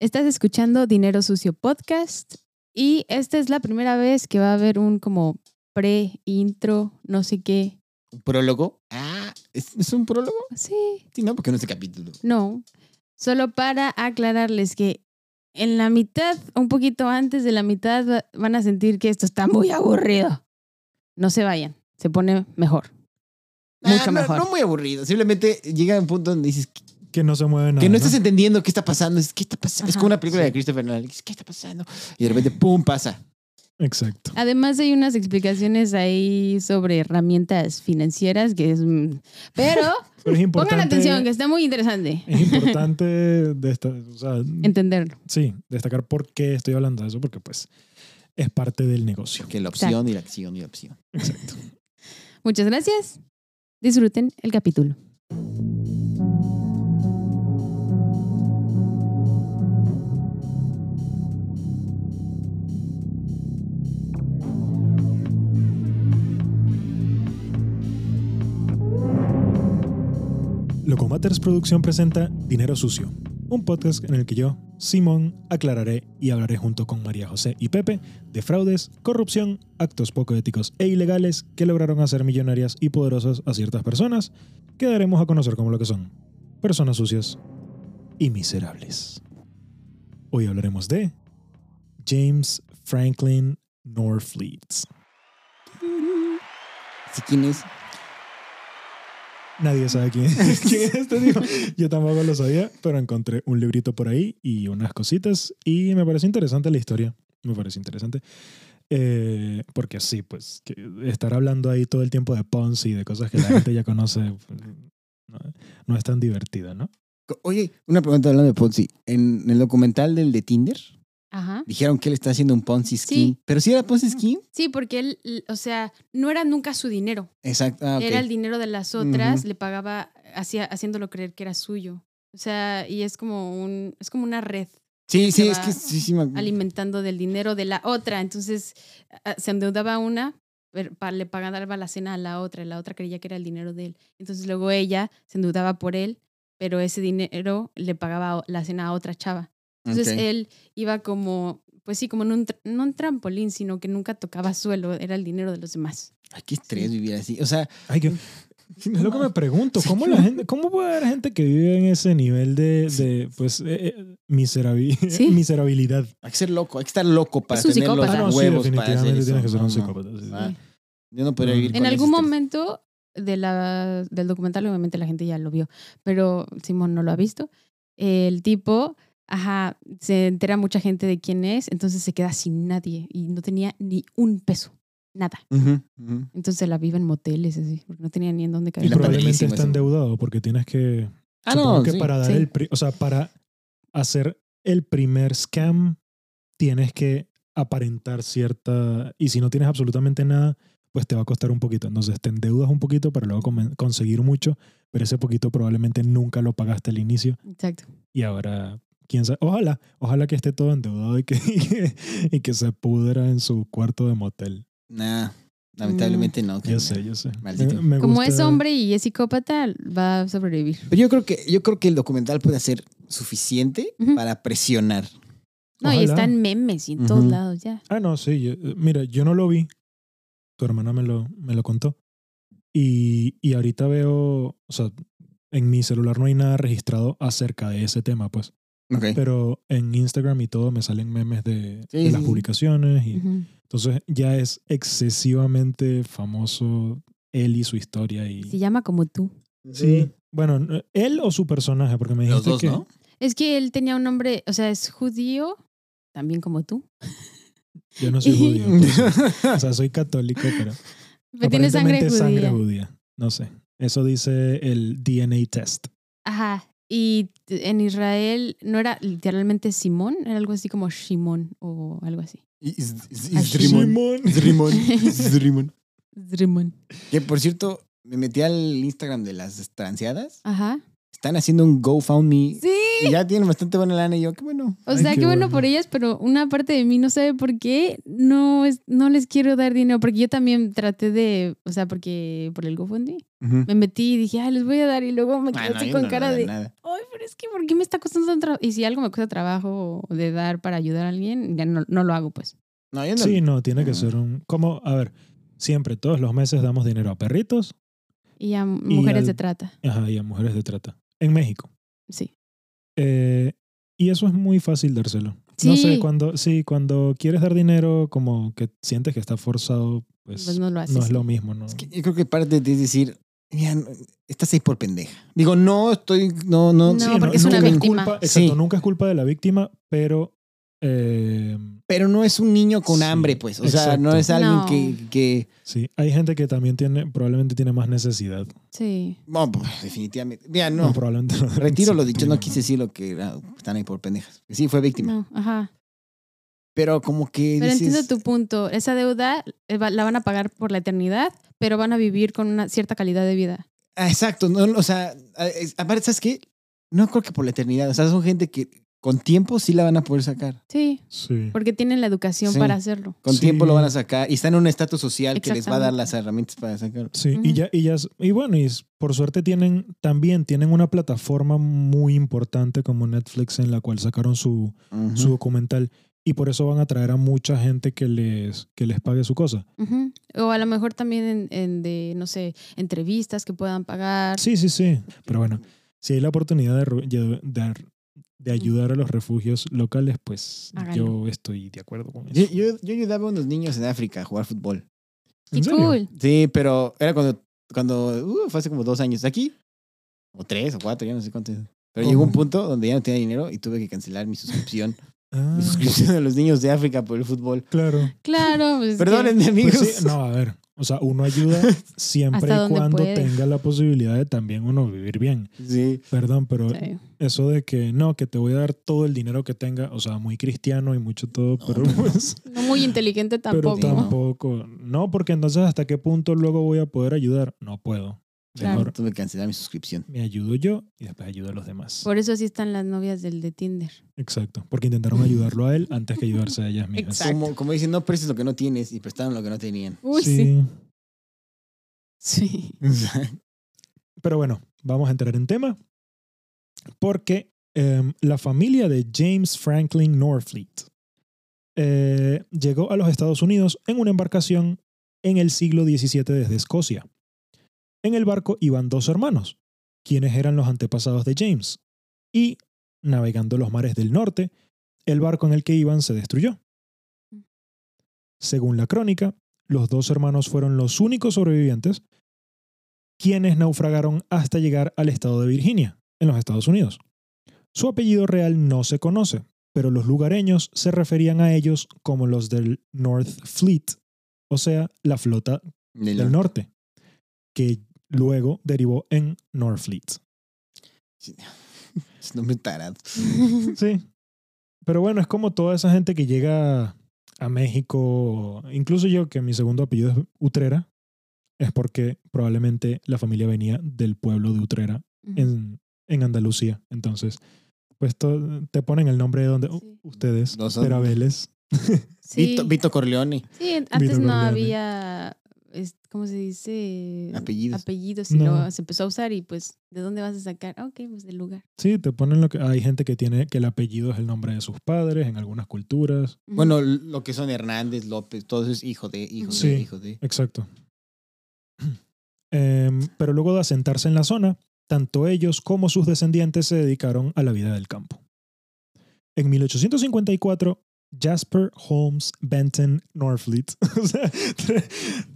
Estás escuchando Dinero Sucio Podcast y esta es la primera vez que va a haber un como pre-intro, no sé qué. ¿Un prólogo? Ah, ¿es, es un prólogo? Sí, Sí, no, porque no es el capítulo. no. Solo para aclararles que en la mitad, un poquito antes de la mitad, va- van a sentir que esto está muy aburrido. No se vayan, se pone mejor. Mucho Ah, no, mejor. No muy aburrido. Simplemente llega un punto donde dices que, no se mueve nada. que no estás entendiendo qué está pasando. Es, ¿Qué está pasando? es como una película sí. de Christopher Nolan. Dices, ¿Qué está pasando? Y de repente, ¡pum! pasa. Exacto. Además hay unas explicaciones ahí sobre herramientas financieras que es... mm, Pero Pero es importante. pongan atención, que está muy interesante Es importante de esta- o sea, entenderlo. sí, destacar por qué estoy hablando de eso, porque pues es parte del negocio. Que la opción y la acción y la opción. Exacto. Muchas gracias. Disfruten el capítulo. Locomatters Producción presenta Dinero Sucio, un podcast en el que yo, Simón, aclararé y hablaré junto con María José y Pepe de fraudes, corrupción, actos poco éticos e ilegales que lograron hacer millonarias y poderosas a ciertas personas que daremos a conocer como lo que son, personas sucias y miserables. Hoy hablaremos de James Franklin Norfleet. ¿Sí, ¿Quién es? Nadie sabe quién es, este tipo. Yo tampoco lo sabía, pero encontré un librito por ahí y unas cositas y me parece interesante la historia. Me parece interesante. Eh, porque sí, pues que estar hablando ahí todo el tiempo de Ponzi y de cosas que la gente ya conoce no, no es tan divertido, ¿no? Oye, una pregunta hablando de Ponzi. En el documental del de Tinder, Ajá. dijeron que él está haciendo un Ponzi Sí. scheme. ¿Pero sí era Ponzi scheme? Sí, porque él, o sea, no era nunca su dinero. Exacto. Ah. Era el dinero de las otras, le pagaba, hacía, haciéndolo creer que era suyo. O sea, y es como un, es como una red Sí, sí, es que sí, sí. me- alimentando del dinero de la otra. Entonces, a- se endeudaba una, le pagaba la cena a la otra, y la otra creía que era el dinero de él. Entonces, luego ella se endeudaba por él, pero ese dinero le pagaba la cena a otra chava. Entonces, Ok. él iba como, pues sí, como en un, no un trampolín, sino que nunca tocaba suelo, era el dinero de los demás. Ay, qué estrés vivir así. O sea, Ay, que, es lo que me pregunto, ¿cómo la gente, cómo puede haber gente que vive en ese nivel de, de pues, eh, eh, miserabi- Sí. miserabilidad? hay que ser loco, hay que estar loco para Es un tener los psicópata. Ah, no, sí, huevos para hacer definitivamente eso. tienes que ser No, un psicópata. sí, sí. Ah, Yo no podría No. vivir En algún momento de la, del documental, obviamente la gente ya lo vio, pero Simón no lo ha visto. El tipo, ajá, se entera mucha gente de quién es, entonces se queda sin nadie y no tenía ni un peso, nada. Ujú, ujú. Entonces se la vive en moteles, así, porque no tenía ni en dónde Y caer. Y probablemente está eso. endeudado porque tienes que. Ah, no, que sí. para dar Sí. el. O sea, para hacer el primer scam, tienes que aparentar cierta. Y si no tienes absolutamente nada, pues te va a costar un poquito. Entonces te endeudas un poquito para luego conseguir mucho, pero ese poquito probablemente nunca lo pagaste al inicio Exacto. y ahora. Quién sabe, ojalá, ojalá que esté todo endeudado y que, y que, y que se pudra en su cuarto de motel. Nah, lamentablemente no. Yo sé, yo sé. Maldito. Me- me Como es hombre y es psicópata, va a sobrevivir. Pero yo creo que yo creo que el documental puede ser suficiente Ujú. para presionar. No, y Ojalá. están memes y en todos Ujú. lados ya. Ah, no, sí. yo- mira, yo no lo vi. Tu hermana me lo, me lo contó. Y, y ahorita veo, o sea, en mi celular no hay nada registrado acerca de ese tema, pues. Pero en Instagram y todo me salen memes de, Sí, de las sí. publicaciones. Y. Entonces ya es excesivamente famoso él y su historia. Y, Se llama como tú. sí. Bueno, no- él o su personaje, porque me Los dijiste dos, que... ¿no? Es que él tenía un nombre, o sea, es judío, también como tú. Yo no soy judío. pues, o sea, soy católico, pero... Pero tiene sangre Aparentemente judía. sangre judía. No sé. Eso dice el DNA test. Ajá. Y en Israel no era literalmente Simón, era algo así como Shimón o algo así. Is- Ah, is Rimón. Simón. Is Rimón. Is Rimón. Shimón. Que por cierto, me metí al Instagram de las transeadas. Ajá. Están haciendo un GoFundMe. Sí. Y ya tienen bastante buena lana. Y yo, qué bueno. O Ay, sea, qué qué bueno bueno. por ellas, pero una parte de mí no sabe por qué no, es, no les quiero dar dinero, porque yo también traté de, o sea, porque por el GoFundMe, Ujú. me metí y dije, ay, les voy a dar, y luego me quedé Ah, no, así yo con no cara nada, de, nada. ay, pero es que ¿por qué me está costando tanto trabajo? Y si algo me cuesta trabajo de dar para ayudar a alguien, ya no, no lo hago, pues. No, yo no. Sí, no, tiene que Ah. ser un... Como, a ver, siempre, todos los meses damos dinero a perritos Y a mujeres al- de trata, ajá, y a mujeres de trata. En México. sí. Eh, y eso es muy fácil dárselo. No sé, Sí. cuando, sí, cuando quieres dar dinero, como que sientes que está forzado, pues, Pues no lo haces. no es lo mismo, ¿no? Es que yo creo que parte de es decir, mira, no, estás ahí por pendeja. Digo, no estoy, no, no. No, Sí, porque es nunca una víctima. culpa- exacto, Sí. nunca es culpa de la víctima, pero... eh, Pero no es un niño con Sí, hambre, pues. O sea, no es alguien No. que, que. sí, hay gente que también tiene, probablemente tiene más necesidad. Sí. No, pues, definitivamente. Mira, No, no. probablemente no. Retiro lo dicho, no quise decir lo que ah, están ahí por pendejas. Sí, fue víctima. No, ajá. Pero como que. Pero dices, entiendo tu punto. Esa deuda eh, la van a pagar por la eternidad, pero van a vivir con una cierta calidad de vida. Ah, exacto. No, o sea, aparte, ¿sabes qué? No creo que por la eternidad. O sea, son gente que con tiempo sí la van a poder sacar. Sí, Sí. porque tienen la educación Sí. para hacerlo. Con Sí. tiempo lo van a sacar y están en un estatus social que les va a dar las herramientas para sacarlo. Sí, y ya, y ya, y bueno, y por suerte tienen, también tienen una plataforma muy importante como Netflix en la cual sacaron su, su documental y por eso van a traer a mucha gente que les, que les pague su cosa. O a lo mejor también en, en de, no sé, entrevistas que puedan pagar. Sí, sí, sí. Pero bueno, si hay la oportunidad de, de, de- de ayudar a los refugios locales, pues Háganlo. yo estoy de acuerdo con eso. yo, yo ayudaba a unos niños en África a jugar fútbol. Qué. Sí, pero era cuando, cuando uh, fue hace como dos años. ¿Aquí? O tres o cuatro, ya no sé cuánto. Pero ¿Cómo? llegó un punto donde ya no tenía dinero y tuve que cancelar mi suscripción. Ah, Mi suscripción a los niños de África por el fútbol. claro. Claro. pues, que- Perdónenme, amigos. Pues sí, no, a ver. O sea, uno ayuda siempre y cuando puede. tenga la posibilidad de también uno vivir bien. Sí. Perdón, pero Sí. eso de que no, que te voy a dar todo el dinero que tenga, o sea, muy cristiano y mucho todo, pero no, pues, No muy inteligente pero tampoco. No. tampoco. No, porque entonces hasta qué punto luego voy a poder ayudar. No puedo. Claro. Mejor Tuve que cancelar mi suscripción. me ayudo yo y después ayudo a los demás. Por eso así están las novias del de Tinder. Exacto, porque intentaron ayudarlo a él antes que ayudarse a ellas mismas. Exacto. Como, como dicen, no prestes lo que no tienes y prestaron lo que no tenían. Uy, sí. Sí. Sí. Pero bueno, vamos a entrar en tema. Porque em, la familia de James Franklin Norfleet eh, llegó a los Estados Unidos en una embarcación en el siglo XVII desde Escocia. En el barco iban dos hermanos, quienes eran los antepasados de James. Y, navegando los mares del norte, el barco en el que iban se destruyó. Según la crónica, los dos hermanos fueron los únicos sobrevivientes quienes naufragaron hasta llegar al estado de Virginia, en los Estados Unidos. Su apellido real no se conoce, pero los lugareños se referían a ellos como los del North Fleet, o sea, la flota De del norte, que luego derivó en Northfleet. Es nombre tarado. Sí. Pero bueno, es como toda esa gente que llega a México, incluso yo que mi segundo apellido es Utrera, es porque probablemente la familia venía del pueblo de Utrera en, en Andalucía. Entonces, pues to- te ponen el nombre de donde uh, ustedes, Vélez. Sí. Vito, Vito Corleone. Sí, antes Vito no Corleone. había, es- ¿cómo se dice? Apellidos. Apellidos y No. luego se empezó a usar y pues, ¿de dónde vas a sacar? Ah, Ok, pues del lugar. Sí, te ponen lo que hay gente que tiene que el apellido es el nombre de sus padres en algunas culturas. Bueno, lo que son Hernández, López, todo eso es hijo de, hijo Sí. de, hijo de. Exacto. Em, pero luego de asentarse en la zona, tanto ellos como sus descendientes se dedicaron a la vida del campo. En 1854, Jasper Holmes Benton Norfleet, o sea,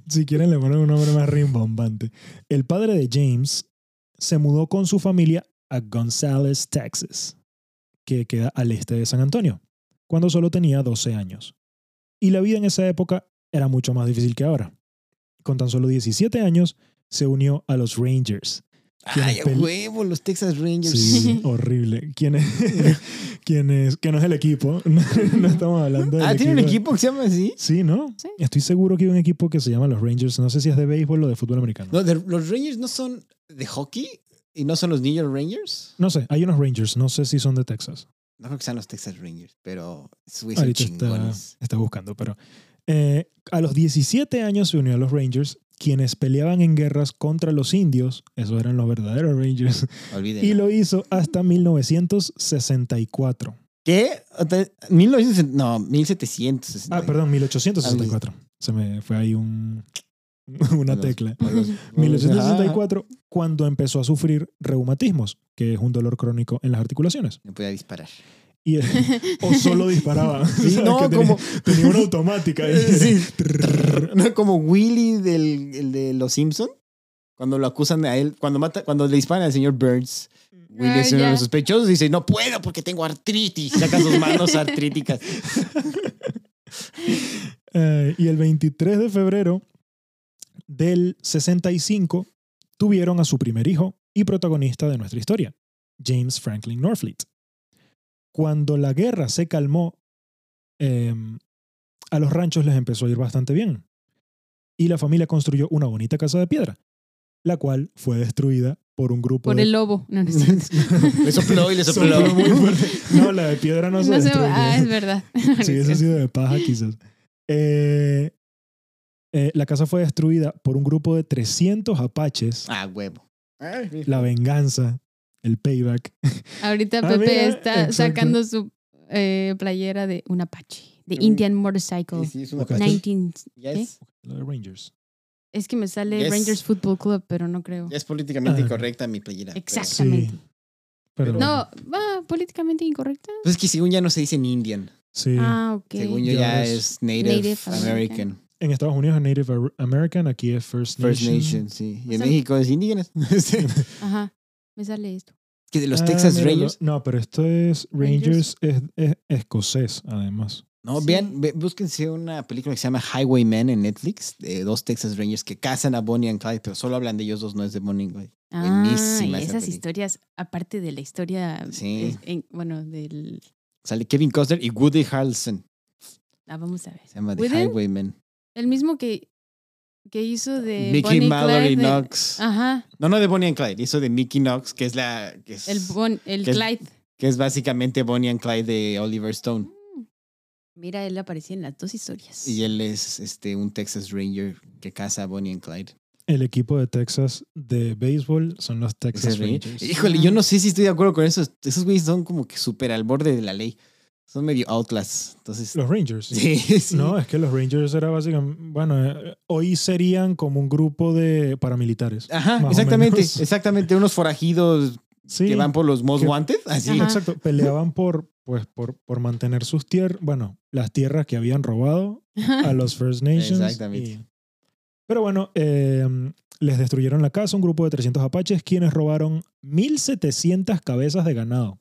si quieren le ponen un nombre más rimbombante, el padre de James se mudó con su familia a Gonzales, Texas, que queda al este de San Antonio, cuando solo tenía 12 años. Y la vida en esa época era mucho más difícil que ahora. Con tan solo 17 años, se unió a los Rangers. Ay, huevo, los Texas Rangers. Sí, horrible. ¿Quién es? ¿Quién es? Que no es el equipo. No, no estamos hablando del Ah, ¿tiene un equipo que se llama así? Sí, ¿no? Sí. Estoy seguro que hay un equipo que se llama los Rangers. No sé si es de béisbol o de fútbol americano. No, de- los Rangers no son de hockey y no son los New York Rangers. No sé, hay unos Rangers. No sé si son de Texas. No creo que sean los Texas Rangers, pero Ahorita está, chingones. está buscando, pero... eh, a los 17 años se unió a los Rangers quienes peleaban en guerras contra los indios, esos eran los verdaderos Rangers, y lo hizo hasta 1964. ¿Qué? Otra- 1960 no, 1760. Ah, perdón, 1864. Se me fue ahí un, una tecla. los- 1864, cuando empezó a sufrir reumatismos, que es un dolor crónico en las articulaciones. Me podía disparar. Y, o solo disparaba. Sí, O sea, no, tenía, como- tenía una automática. Sí. No, como Willy del el de Los Simpson cuando lo acusan a él, cuando mata, cuando le disparan al señor Burns. Willy Ah, es uno de los sospechosos y dice, no puedo porque tengo artritis. Saca sus manos artríticas. Eh, y el 23 de febrero del 65 tuvieron a su primer hijo y protagonista de nuestra historia, James Franklin Norfleet. Cuando la guerra se calmó, eh, a los ranchos les empezó a ir bastante bien. Y la familia construyó una bonita casa de piedra, la cual fue destruida por un grupo Por de... el lobo. No, no. Le sopló y le sopló. Sopló muy fuerte. No, la de piedra no se No se destruyó. Ah, es verdad. Si hubiese sido de paja, quizás. Eh, eh, la casa fue destruida por un grupo de 300 apaches. Ah, huevo. La venganza, el payback. Ahorita Ah, Pepe está exacto. sacando su eh, playera de un Apache, de. Indian Motorcycle. Sí, sí, es cosa. 19. Ya ¿qué? es, Lo de Rangers. Es que me sale Yes. Rangers Football Club, pero no creo. es políticamente Ah. incorrecta mi playera. pero- Exactamente. Pero, No, va políticamente incorrecta. Pues es que según ya no se dice en Indian. Sí. Ah, ok. Según yo Ya ya ves. es Native, Native American. American. En Estados Unidos es Native American, aquí es First Nation. First Nation, sí. Y en sea- México es indígenas. Ajá. Me sale esto. que de los Ah, Texas. Rangers. No, pero esto es Rangers, es, es escocés, además. No, Sí. vean, ve- búsquense una película que se llama Highwaymen en Netflix, de dos Texas Rangers que cazan a Bonnie and Clyde, pero solo hablan de ellos dos, no es de Bonnie and Clyde. Ah, Buenísima y esa esas historias, aparte de la historia, Sí. es- en- bueno, del... Sale Kevin Costner y Woody Harrelson. Ah, vamos a ver. Se llama The. Highwaymen. El mismo que, que hizo de Mickey Bonnie Mallory Clyde de- Knox. Ajá, No, no de Bonnie and Clyde, hizo de Mickey Knox, que es la que es, el, bon, el que es- Clyde. que es básicamente Bonnie and Clyde de Oliver Stone. Mm. Mira, él aparecía en las dos historias. Y él es este un Texas Ranger que caza a Bonnie and Clyde. El equipo de Texas de béisbol son los Texas Texas Ranger. Rangers. Híjole, yo no sé si estoy de acuerdo con esos. Esos güeyes son como que súper al borde de la ley. Son medio outlaws. Entonces, Los Rangers. sí, sí. No, es que los Rangers era básicamente, bueno, eh, hoy serían como un grupo de paramilitares. Ajá, exactamente, exactamente. Unos forajidos Sí, que van por los most que- wanted. Así. Ajá. exacto. Peleaban por, pues, por, por mantener sus tierras, bueno, las tierras que habían robado a los First Nations. Exactamente. y- Pero bueno, eh, les destruyeron la casa un grupo de 300 apaches quienes robaron 1.700 cabezas de ganado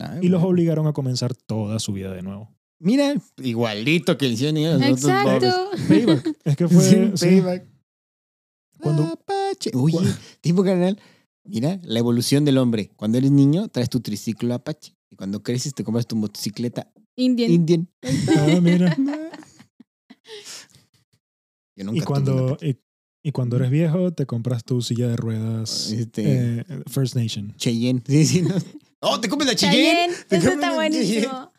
Ay, y los bueno. obligaron a comenzar toda su vida de nuevo. Mira, igualito que hicieron ellos. Exacto. Payback. Es que fue... Sí, sí. payback. Cuando- Apache. Oye, Cu- tipo carnal. Mira, la evolución del hombre. Cuando eres niño, traes tu triciclo Apache. Y cuando creces, te compras tu motocicleta Indian. Indian. Ah, mira. Yo nunca Y cuando, y, y cuando eres viejo, te compras tu silla de ruedas Este, eh, First Nation. Cheyenne. Sí, sí, no. ¡Oh, te compras la Cheyenne! Cheyenne. Te Eso compras está la Cheyenne. buenísimo.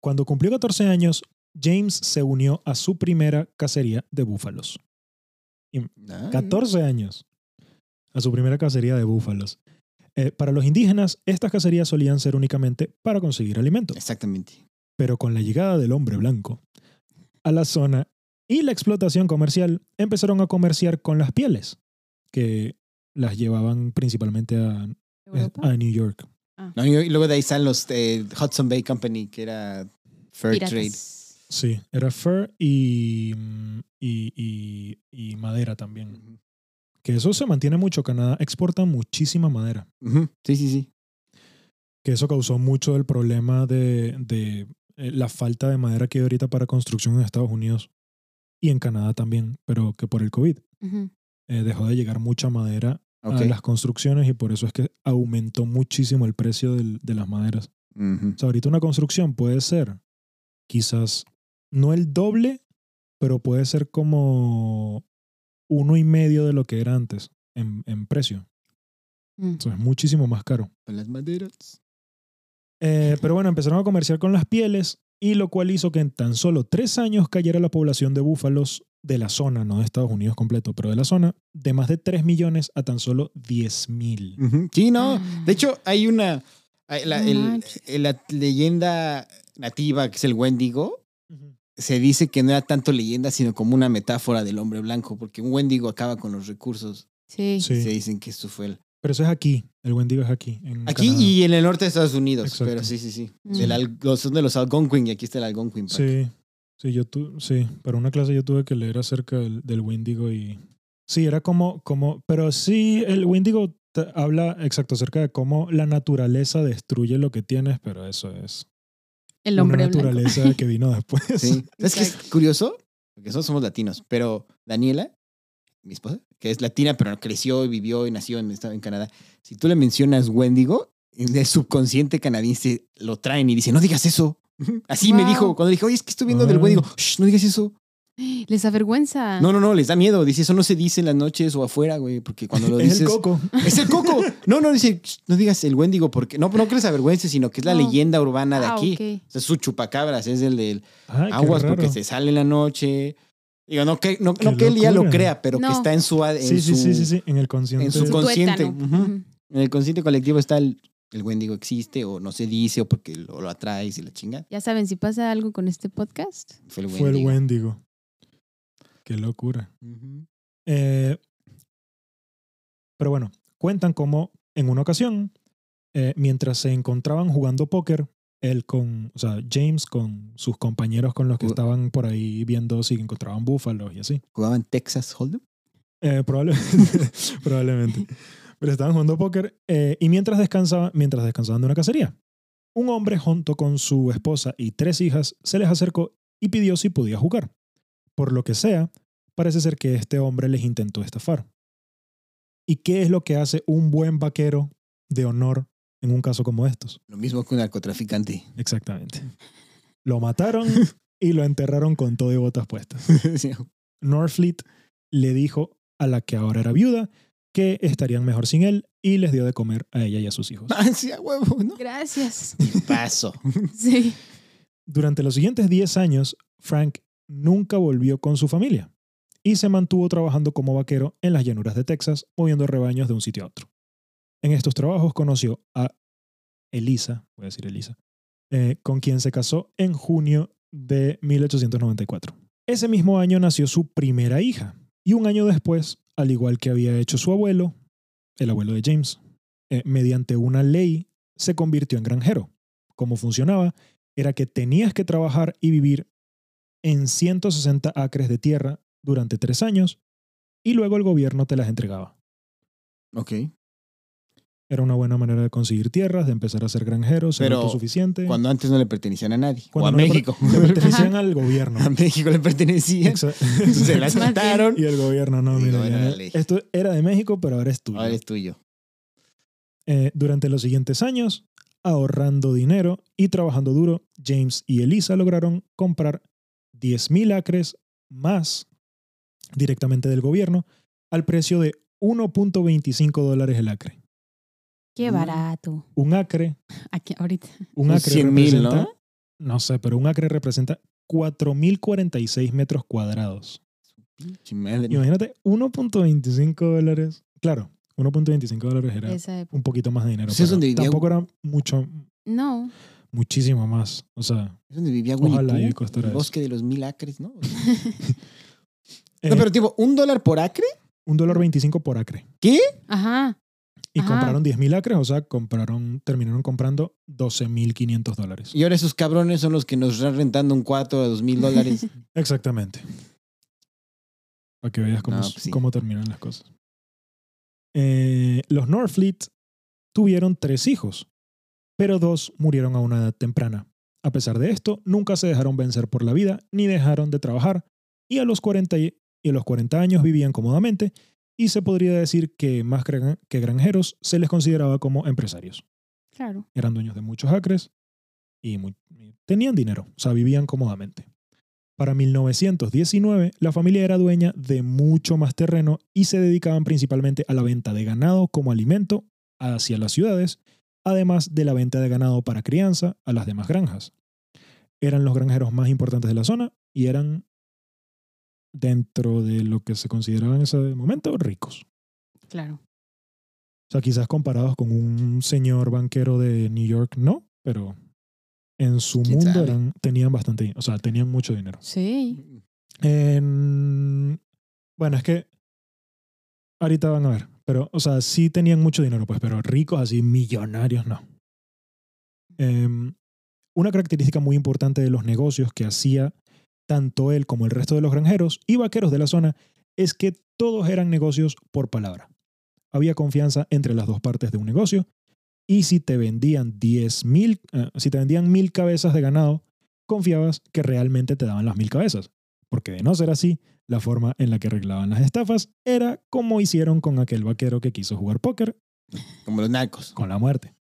Cuando cumplió 14 años, James se unió a su primera cacería de búfalos. Ah, 14 años. A su primera cacería de búfalos. Eh, para los indígenas, estas cacerías solían ser únicamente para conseguir alimento. Exactamente. Pero con la llegada del hombre blanco a la zona y la explotación comercial, empezaron a comerciar con las pieles, que las llevaban principalmente a, Europa. a New York. No, y luego de ahí están los eh, Hudson Bay Company, que era Fair Piratas. Trade. Sí, era fur y, mm, y, y- y madera también. Que eso se mantiene mucho. Canadá exporta muchísima madera. Sí, sí, sí. Que eso causó mucho el problema de, de, eh, la falta de madera que hay ahorita para construcción en Estados Unidos y en Canadá también, pero que por el COVID eh, dejó de llegar mucha madera Ok. a las construcciones y por eso es que aumentó muchísimo el precio del- de las maderas. O sea, ahorita una construcción puede ser quizás no el doble, pero puede ser como uno y medio de lo que era antes en, en precio. Mm. Eso es muchísimo más caro. Con las maderas. Eh, pero bueno, empezaron a comerciar con las pieles y lo cual hizo que en tan solo tres años cayera la población de búfalos de la zona, no de Estados Unidos completo, pero de la zona, de más de 3 millones a tan solo 10 mil. Sí, no. De hecho, hay una. la, el- la leyenda nativa, que es el Wendigo, se dice que no era tanto leyenda, sino como una metáfora del hombre blanco, porque un Wendigo acaba con los recursos. Sí. Sí. Se dicen que esto fue el. Pero eso es aquí, el Wendigo es aquí. En Aquí Canadá. y en el norte de Estados Unidos. Exacto. Pero sí, sí, sí. Mm. Del al- los- son de los Algonquin y aquí está el Algonquin. Park. Sí, sí, yo tu, sí, para una clase yo tuve que leer acerca del, del Wendigo y sí, era como, como, pero sí, el Wendigo te- habla exacto acerca de cómo la naturaleza destruye lo que tienes, pero eso es El hombre una blanco. naturaleza que vino después. Sí. ¿Sabes qué es curioso? Porque nosotros somos latinos, pero Daniela, mi esposa, que es latina, pero creció y vivió y nació en, en Canadá, si tú le mencionas Wendigo, en el subconsciente canadiense lo traen y dicen, no digas eso. Así me dijo, cuando le dije, oye, es que estoy viendo del Ah. Wendigo, Shh, no digas eso. Les avergüenza. No, no, no, les da miedo. Dice, eso no se dice en las noches o afuera, güey, porque cuando lo es dices... el coco. Es el coco. No, no, dice, "Shh, no digas el Wendigo, porque no, no que les avergüence, sino que es la No. leyenda urbana de Ah, aquí. ok. O sea, su chupacabras es el del Ay, qué aguas porque se sale en la noche. Digo, no que, no, no que él ya lo crea, pero que está en su... En Sí, sí, su- sí, sí, sí, en el consciente. en su Su con- consciente. En el consciente colectivo está el, el Wendigo existe o no se dice o porque lo, lo atraes y la chinga. Ya saben, si pasa algo con este podcast, Fue el Fue el Wendigo. Wendigo. Qué locura. Eh, pero bueno, cuentan como en una ocasión, eh, mientras se encontraban jugando póker, él con, o sea, James con sus compañeros con los que estaban por ahí viendo si encontraban búfalos y así. ¿Jugaban Texas Hold'em? Eh, probablemente, probablemente. Pero estaban jugando póker eh, y mientras descansaban, mientras descansaban de una cacería, un hombre junto con su esposa y tres hijas se les acercó y pidió si podía jugar. Por lo que sea, parece ser que este hombre les intentó estafar. ¿Y qué es lo que hace un buen vaquero de honor en un caso como estos? Lo mismo que un narcotraficante. Exactamente. Lo mataron y lo enterraron con todo y botas puestas. Sí. Norfleet le dijo a la que ahora era viuda que estarían mejor sin él y les dio de comer a ella y a sus hijos. Sí, a huevo, ¿no? gracias. Paso. Sí. Durante los siguientes 10 años, Frank nunca volvió con su familia y se mantuvo trabajando como vaquero en las llanuras de Texas, moviendo rebaños de un sitio a otro. En estos trabajos conoció a Elisa, voy a decir Elisa, eh, con quien se casó en junio de 1894. Ese mismo año nació su primera hija y un año después, al igual que había hecho su abuelo, el abuelo de James, eh, mediante una ley se convirtió en granjero. ¿Cómo funcionaba? Era que tenías que trabajar y vivir en 160 acres de tierra durante tres años y luego el gobierno te las entregaba. Ok. Era una buena manera de conseguir tierras, de empezar a ser granjero, ser Pero autosuficiente. Cuando antes no le pertenecían a nadie. Cuando o a no México. Le pertenecían al gobierno. a México le pertenecían. Exa- Se las quitaron. y el gobierno, no, mira, era esto era de México, pero ahora es tuyo. Ahora es tuyo. Eh, durante los siguientes años, ahorrando dinero y trabajando duro, James y Elisa lograron comprar 10.000 acres más directamente del gobierno al precio de 1.25 dólares el acre. Qué barato. Un acre, Aquí, ahorita. un acre 100,000, representa, ¿no? ¿no? sé, pero un acre representa 4.046 metros cuadrados. Imagínate, 1.25 dólares. Claro, 1.25 dólares era un poquito más de dinero. Pues es pero donde vivía- tampoco era mucho, No. muchísimo más. O sea, Es donde vivía Winnie Ojalá Pooh, y costara el eso. bosque de los mil acres, ¿no? eh, no, pero tipo, ¿un dólar por acre? un dólar 25 por acre. Ajá. Y Ajá. compraron 10.000 acres, o sea, compraron, terminaron comprando 12.500 dólares. Y ahora esos cabrones son los que nos están rentando un cuarto a dos mil dólares. Exactamente. Para que veas cómo, No, pues sí. cómo terminan las cosas. Eh, los Norfleet tuvieron tres hijos, pero dos murieron a una edad temprana. A pesar de esto, nunca se dejaron vencer por la vida ni dejaron de trabajar y a los 40, y y a los 40 años vivían cómodamente y se podría decir que más que gran- que granjeros se les consideraba como empresarios. Claro. Eran dueños de muchos acres y tenían dinero, o sea, vivían cómodamente. Para 1919, la familia era dueña de mucho más terreno y se dedicaban principalmente a la venta de ganado como alimento hacia las ciudades, además de la venta de ganado para crianza a las demás granjas. Eran los granjeros más importantes de la zona y eran dentro de lo que se consideraba en ese momento ricos. Claro. O sea, quizás comparados con un señor banquero de New York, no, pero en su ¿Quién mundo eran, tenían bastante dinero. O sea, tenían mucho dinero. Sí. En- Bueno, es que ahorita van a ver, pero, o sea, sí tenían mucho dinero, pues, pero ricos así, millonarios, no. Em, una característica muy importante de los negocios que hacía tanto él como el resto de los granjeros y vaqueros de la zona es que todos eran negocios por palabra. Había confianza entre las dos partes de un negocio y si te vendían 10 mil, eh, si te vendían mil cabezas de ganado, confiabas que realmente te daban las mil cabezas. Porque de no ser así, la forma en la que arreglaban las estafas era como hicieron con aquel vaquero que quiso jugar póker Como los narcos. con la muerte.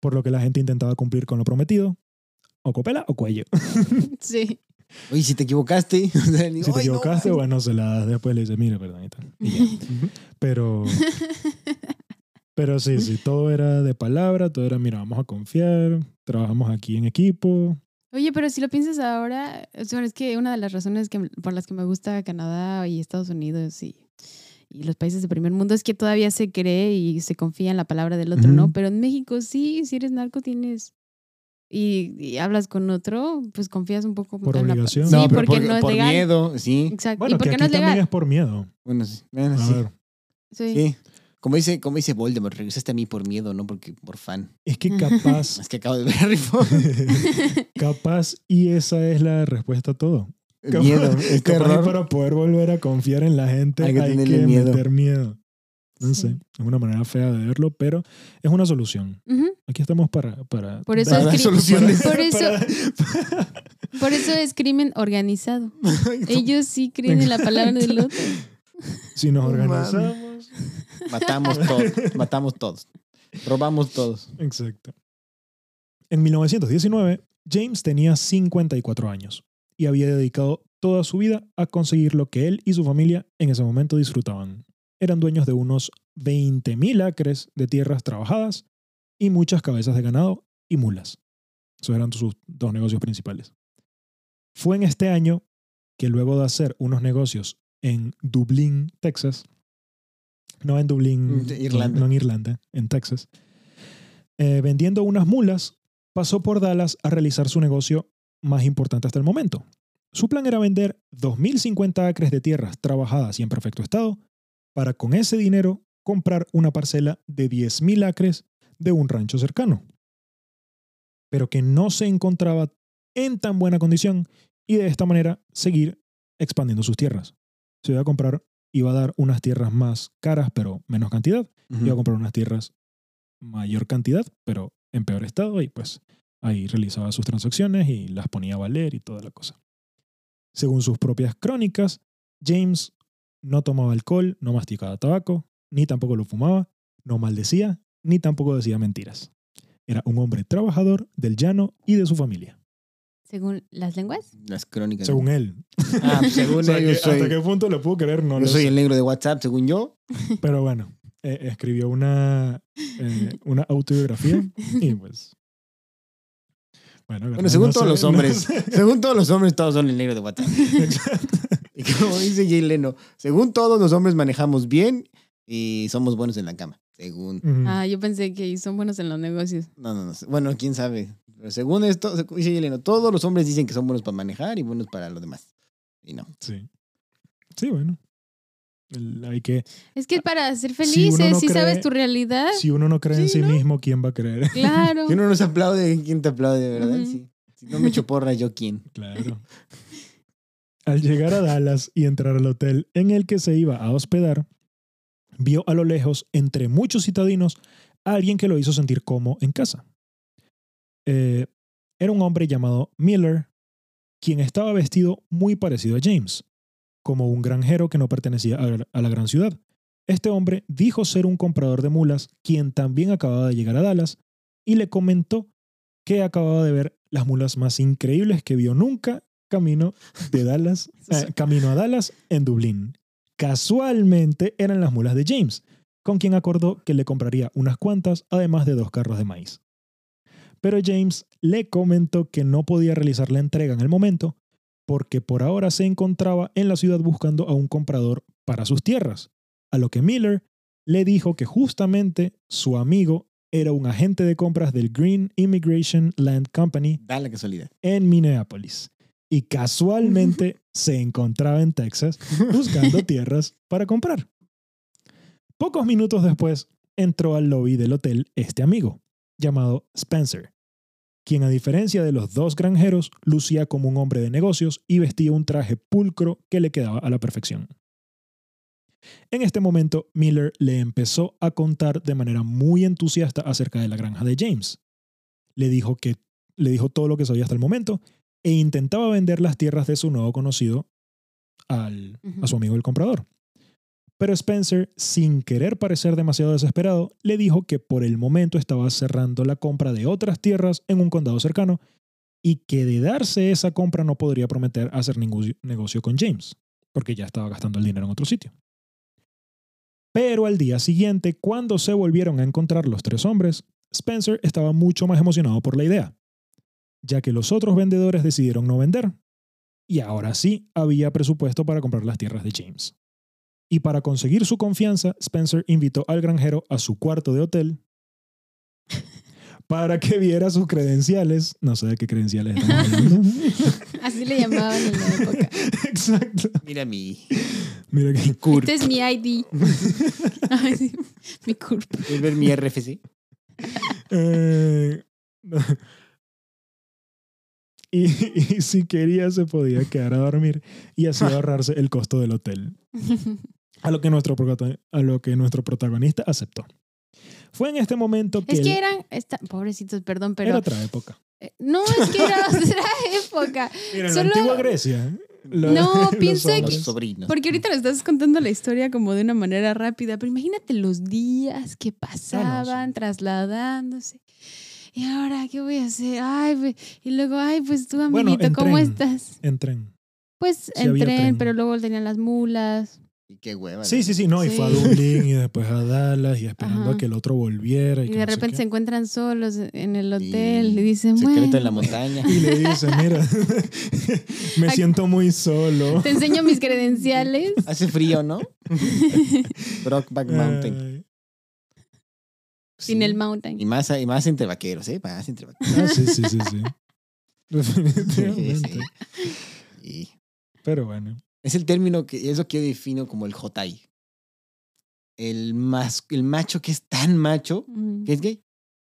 Por lo que la gente intentaba cumplir con lo prometido, o copela o cuello. Sí. Oye, si te equivocaste. o sea, digo, Si te "Ay, no, equivocaste, ay". bueno, se la das después, le dices, mire, perdón. y tal. Y ya. Pero, pero sí, sí, todo era de palabra, todo era, mira, vamos a confiar, trabajamos aquí en equipo. Oye, pero si lo piensas ahora, o sea, es que una de las razones que, por las que me gusta Canadá y Estados Unidos y, y los países de primer mundo es que todavía se cree y se confía en la palabra del otro, ¿no? Ujú. Pero en México sí, si eres narco tienes y, y hablas con otro, pues confías un poco Por en la- obligación. sí, No, pero porque no es por legal. miedo, sí. Exacto. Bueno, y porque que no aquí es también legal. es por miedo. Bueno, sí. Bueno, A sí. ver, Sí. Sí. Como dice, como dice Voldemort, regresaste a mí por miedo, no porque por fan. es que capaz, Es que acabo de ver Harry Potter. capaz, y esa es la respuesta a todo. Capaz- Miedo, es capaz terror. para poder volver a confiar en la gente Hay hay que miedo. meter miedo. No Sí. sé, es una manera fea de verlo, pero es una solución. Aquí estamos para... para Por eso dar soluciones. Por eso, para- por eso es crimen organizado. Ellos sí creen en la palabra del otro. si nos No organizamos... Matamos todos, matamos todos. Robamos todos. Exacto. En 1919, James tenía 54 años y había dedicado toda su vida a conseguir lo que él y su familia en ese momento disfrutaban. Eran dueños de unos 20.000 acres de tierras trabajadas y muchas cabezas de ganado y mulas. Esos eran sus dos negocios principales. Fue en este año que luego de hacer unos negocios en Dublín, Texas, no en Dublín, De Irlanda. No en Irlanda, en Texas, eh, vendiendo unas mulas, pasó por Dallas a realizar su negocio más importante hasta el momento. Su plan era vender 2.050 acres de tierras trabajadas y en perfecto estado para con ese dinero comprar una parcela de 10.000 acres de un rancho cercano, pero que no se encontraba en tan buena condición y de esta manera seguir expandiendo sus tierras. Se iba a comprar, iba a dar unas tierras más caras, pero menos cantidad, iba a comprar unas tierras mayor cantidad, pero en peor estado, y pues ahí realizaba sus transacciones y las ponía a valer y toda la cosa. Según sus propias crónicas, James no tomaba alcohol, no masticaba tabaco, ni tampoco lo fumaba, no maldecía, ni tampoco decía mentiras. Era un hombre trabajador del llano y de su familia, Según las lenguas. Las crónicas. según él. Ah, pues, según O sea, él, que yo soy, ¿Hasta qué punto le puedo creer? No yo lo soy sé. el negro de WhatsApp, según yo. Pero bueno, eh, escribió una, eh, una autobiografía y pues... Bueno, Bueno, no según sé, todos los no hombres. sé. Según todos los hombres, todos son el negro de WhatsApp. Exacto. Y como dice Jay Leno, según todos los hombres manejamos bien y somos buenos en la cama. Según. Ah, yo pensé que son buenos en los negocios. No, no, no. Bueno, quién sabe. Pero según esto, dice Jay Leno, todos los hombres dicen que son buenos para manejar y buenos para lo demás. Y no. Sí. Sí, bueno. El- hay que, Es que para ser Si felices, uno no si cree- sabes tu realidad, si uno no cree en Sí, sí ¿no? mismo, ¿quién va a creer? claro. Si uno no se aplaude, ¿quién te aplaude, de verdad? Ujú. Sí. Si no me echo porra, ¿yo quién? Claro. Al llegar a Dallas y entrar al hotel en el que se iba a hospedar, vio a lo lejos, entre muchos citadinos, a alguien que lo hizo sentir como en casa. Eh, era un hombre llamado Miller, quien estaba vestido muy parecido a James, como un granjero que no pertenecía a a la gran ciudad. Este hombre dijo ser un comprador de mulas, quien también acababa de llegar a Dallas, y le comentó que acababa de ver las mulas más increíbles que vio nunca camino de Dallas, eh, camino a Dallas en Dublín. Casualmente eran las mulas de James, con quien acordó que le compraría unas cuantas, además de dos carros de maíz. Pero James le comentó que no podía realizar la entrega en el momento porque por ahora se encontraba en la ciudad buscando a un comprador para sus tierras, a lo que Miller le dijo que justamente su amigo era un agente de compras del Green Immigration Land Company casualidad. en Minneapolis y casualmente se encontraba en Texas buscando tierras para comprar. Pocos minutos después entró al lobby del hotel este amigo, llamado Spencer, quien a diferencia de los dos granjeros lucía como un hombre de negocios y vestía un traje pulcro que le quedaba a la perfección. En este momento, Miller le empezó a contar de manera muy entusiasta acerca de la granja de James. Le dijo que le dijo todo lo que sabía hasta el momento e intentaba vender las tierras de su nuevo conocido al, a su amigo el comprador. Pero Spencer, sin querer parecer demasiado desesperado, le dijo que por el momento estaba cerrando la compra de otras tierras en un condado cercano y que de darse esa compra no podría prometer hacer ningún negocio con James, porque ya estaba gastando el dinero en otro sitio. Pero al día siguiente, cuando se volvieron a encontrar los tres hombres, Spencer estaba mucho más emocionado por la idea, ya que los otros vendedores decidieron no vender, y ahora sí había presupuesto para comprar las tierras de James. Y para conseguir su confianza, Spencer invitó al granjero a su cuarto de hotel para que viera sus credenciales. No sé de qué credenciales estamos hablando. Así le llamaban en la época. Exacto. Mira mi Mira que CURP. Este es mi ID. Ay, sí, mi CURP. ¿Puedes ver mi RFC? Eh, no. Y, y si quería se podía quedar a dormir y así ahorrarse el costo del hotel. A lo que nuestro, a lo que nuestro protagonista aceptó. Fue en este momento que, Es él- que eran, esta- pobrecitos, perdón, pero era otra época. eh, no es que era otra época. En Solo- la antigua Grecia. lo- No, piensa Los sobrinos. Porque ahorita nos estás contando la historia como de una manera rápida, pero imagínate los días que pasaban trasladándose. Y ahora, ¿qué voy a hacer? Ay, pues- y luego, ay, pues tú, Bueno, amiguito, en ¿cómo tren. estás? En tren. Pues Sí, en había tren, tren. pero luego tenían las mulas. Y qué hueva. Sí, sí, sí, no, y fue a. Dublín y después a Dallas y esperando Ajá. a que el otro volviera. Y, Y de no repente se encuentran solos en el hotel y dicen, Secreto bueno, en la montaña. Y le dice, mira, me siento muy solo. te enseño mis credenciales. Hace frío, ¿no? Brockback Mountain. Sin Sí. el mountain. Y más, y más entre vaqueros, ¿eh? Más entre vaqueros. Ah, sí, sí, sí, sí. Definitivamente. sí. Y Pero bueno. es el término que es lo que yo defino como el jotai. El, mas, el macho que es tan macho Mm. que es gay.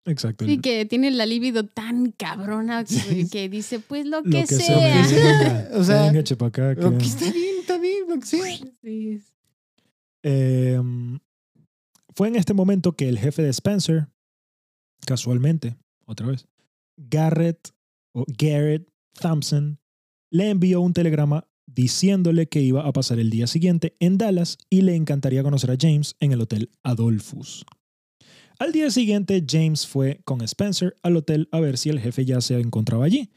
Exacto. Sí, que tiene la libido tan cabrona que, Sí. que dice, pues lo Lo que, que sea. O sea, venga, chepa acá, Lo que- que está bien, está bien, lo que sea. Sí. Eh, fue en este momento que el jefe de Spencer, casualmente, otra vez, Garrett o Garrett Thompson, le envió un telegrama diciéndole que iba a pasar el día siguiente en Dallas y le encantaría conocer a James en el hotel Adolphus. Al día siguiente, James fue con Spencer al hotel a ver si el jefe ya se encontraba allí,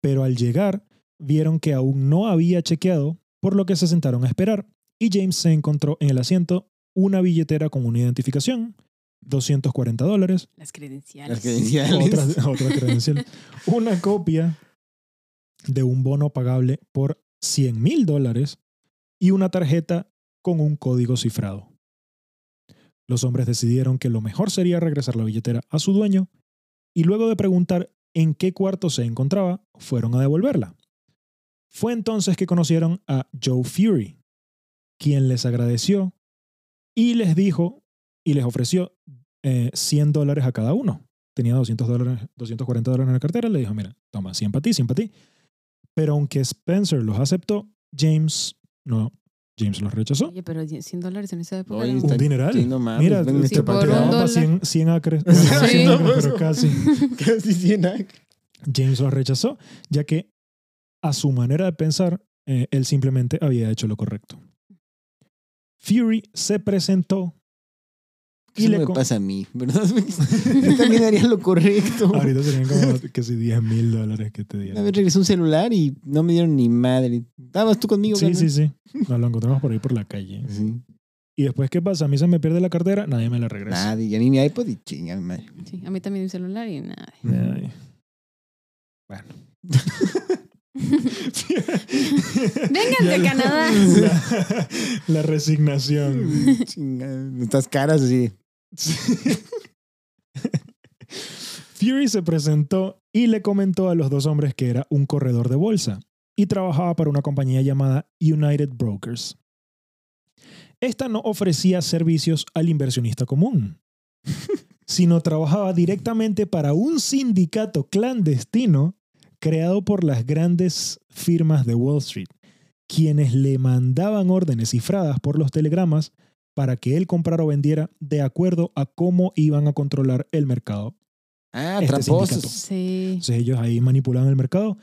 pero al llegar vieron que aún no había chequeado, por lo que se sentaron a esperar y James se encontró en el asiento una billetera con una identificación, 240 dólares, Las credenciales. Las credenciales. otras, otras credenciales, una copia de un bono pagable por 100 mil dólares y una tarjeta con un código cifrado. Los hombres decidieron que lo mejor sería regresar la billetera a su dueño y luego de preguntar en qué cuarto se encontraba, fueron a devolverla. Fue entonces que conocieron a Joe Fury, quien les agradeció y les dijo y les ofreció eh, 100 dólares a cada uno. Tenía 200 dólares, 240 dólares en la cartera. Le dijo, mira, toma, 100 para ti, 100 para ti. Pero aunque Spencer los aceptó, James no. James los rechazó. Oye, pero 100 dólares en esa época. Oye, Un dineral. Sí, no. Mira, ven, Sí, este por pa' te un acá. daba dólar. 100, 100 acres. Sí. 100 acres, pero casi. Casi 100 años. James los rechazó, ya que a su manera de pensar, eh, él simplemente había hecho lo correcto. Fury se presentó y Eso le me con- pasa a mí, ¿verdad? Yo también haría lo correcto. Ahorita serían como que si 10 mil dólares que te Una dieran. vez regresé un celular y no me dieron ni madre. ¿Estabas tú conmigo? Sí, carnal? sí, sí. Nos lo encontramos por ahí por la calle. Sí. Y después, ¿qué pasa? A mí se me pierde la cartera, nadie me la regresa. Nadie. Y a mí mi iPod y chinga mi madre. Sí, a mí también mi celular y nada. Bueno. Vengan de Canadá. La, la resignación. Estas caras así. Fury se presentó y le comentó a los dos hombres que era un corredor de bolsa y trabajaba para una compañía llamada United Brokers. Esta no ofrecía servicios al inversionista común, sino trabajaba directamente para un sindicato clandestino creado por las grandes firmas de Wall Street, quienes le mandaban órdenes cifradas por los telegramas para que él comprara o vendiera de acuerdo a cómo iban a controlar el mercado Ah, Este tramposos. Sí. entonces ellos ahí manipulaban el mercado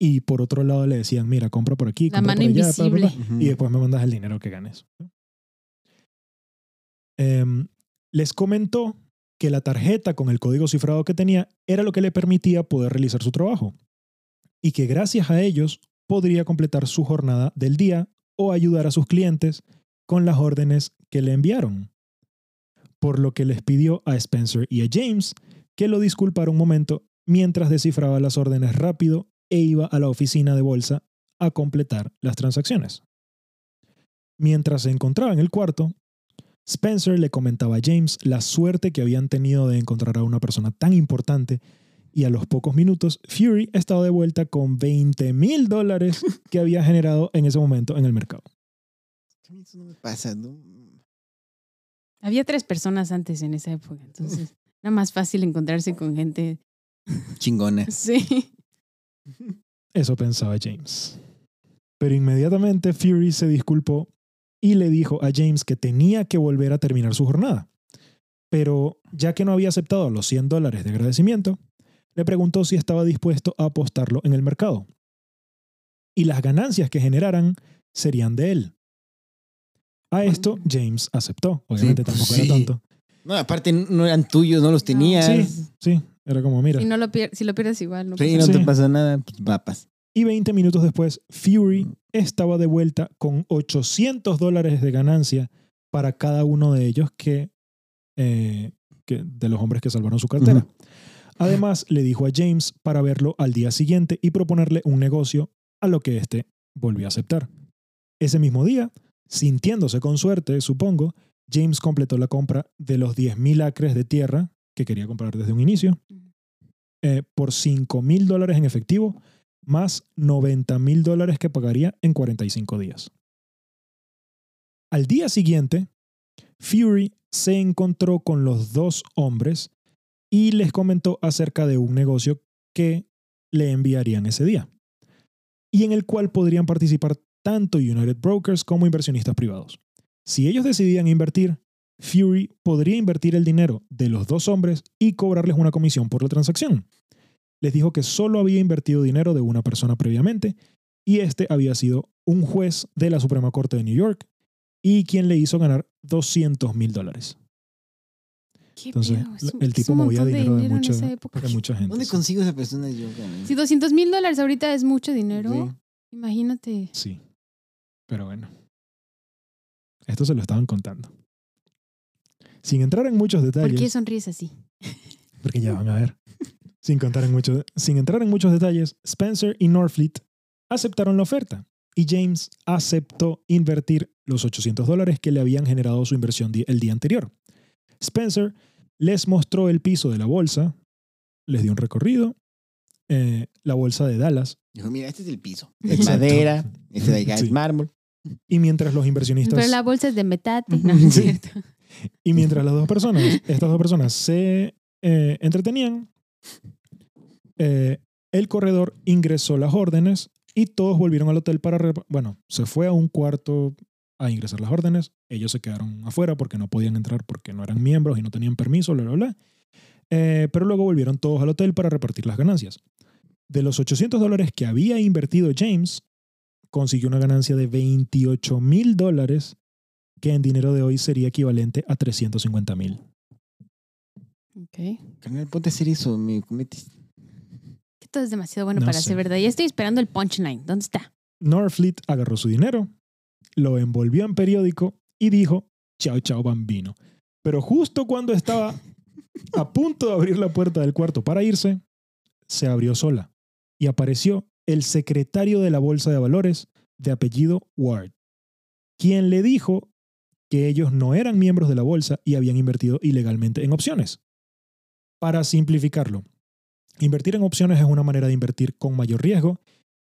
y por otro lado le decían, mira, compra por aquí, La compra mano por allá, bla, bla, bla, invisible. Ujú. y después me mandas el dinero que ganes. Em, les comentó que la tarjeta con el código cifrado que tenía era lo que le permitía poder realizar su trabajo y que gracias a ellos podría completar su jornada del día o ayudar a sus clientes con las órdenes que le enviaron. Por lo que les pidió a Spencer y a James que lo disculpara un momento mientras descifraba las órdenes rápido e iba a la oficina de bolsa a completar las transacciones. Mientras se encontraba en el cuarto, Spencer le comentaba a James la suerte que habían tenido de encontrar a una persona tan importante y a los pocos minutos Fury estaba de vuelta con 20 mil dólares que había generado en ese momento en el mercado. Eso no me pasa, ¿no? Había tres personas antes en esa época, entonces era más fácil encontrarse con gente. Chingona. Sí. Eso pensaba James. Pero inmediatamente Fury se disculpó y le dijo a James que tenía que volver a terminar su jornada. Pero ya que no había aceptado los 100 dólares de agradecimiento, le preguntó si estaba dispuesto a apostarlo en el mercado. Y las ganancias que generaran serían de él. A esto James aceptó. Obviamente Sí, pues tampoco sí. era tanto. No, aparte no eran tuyos, no los tenías. Sí, Sí, sí. Era como, mira. Si, no lo pier- si lo pierdes igual, no pasa no Sí. te pasa nada, pues papas. Y 20 minutos después, Fury estaba de vuelta con 800 dólares de ganancia para cada uno de ellos que, eh, que- de los hombres que salvaron su cartera. Además, le dijo a James para verlo al día siguiente y proponerle un negocio, a lo que éste volvió a aceptar. Ese mismo día, sintiéndose con suerte, supongo, James completó la compra de los 10.000 acres de tierra que quería comprar desde un inicio eh, por 5 mil dólares en efectivo, más 90 mil dólares que pagaría en 45 días. Al día siguiente, Fury se encontró con los dos hombres y les comentó acerca de un negocio que le enviarían ese día y en el cual podrían participar tanto United Brokers como inversionistas privados. Si ellos decidían invertir, Fury podría invertir el dinero de los dos hombres y cobrarles una comisión por la transacción. Les dijo que solo había invertido dinero de una persona previamente y este había sido un juez de la Suprema Corte de New York y quien le hizo ganar 200 mil dólares. ¿Qué Entonces, un- el tipo movía de dinero de, dinero en mucha, esa época. de mucha gente. ¿Dónde sí. consigo esa persona yo? Si 200 mil dólares ahorita es mucho dinero, Sí. imagínate. Sí, pero bueno. Esto se lo estaban contando. Sin entrar en muchos ¿Por detalles. qué sonríes así? Porque ya van a ver. Sin, contar en mucho, sin entrar en muchos detalles, Spencer y Norfleet aceptaron la oferta y James aceptó invertir los 800 dólares que le habían generado su inversión el día anterior. Spencer les mostró el piso de la bolsa, les dio un recorrido, eh, la bolsa de Dallas, Dijo, mira, este es el piso. Es madera, este de acá Sí. es mármol. y mientras los inversionistas... Pero la bolsa es de metate. No, es Sí. cierto. Y mientras las dos personas, estas dos personas se eh, entretenían, eh, el corredor ingresó las órdenes y todos volvieron al hotel para... Bueno, se fue a un cuarto a ingresar las órdenes. Ellos se quedaron afuera porque no podían entrar porque no eran miembros y no tenían permiso, bla, bla, bla. Eh, pero luego volvieron todos al hotel para repartir las ganancias. De los 800 dólares que había invertido James, consiguió una ganancia de 28 mil dólares que en dinero de hoy sería equivalente a 350 mil. Ok. Carnal, ponte eso, me todo es demasiado bueno No para sé. ser verdad. Ya estoy esperando el punchline. ¿Dónde está? Norfleet agarró su dinero, lo envolvió en periódico y dijo, chao, chao, bambino. Pero justo cuando estaba a punto de abrir la puerta del cuarto para irse, se abrió sola y apareció el secretario de la Bolsa de Valores de apellido Ward, quien le dijo que ellos no eran miembros de la bolsa y habían invertido ilegalmente en opciones. Para simplificarlo, invertir en opciones es una manera de invertir con mayor riesgo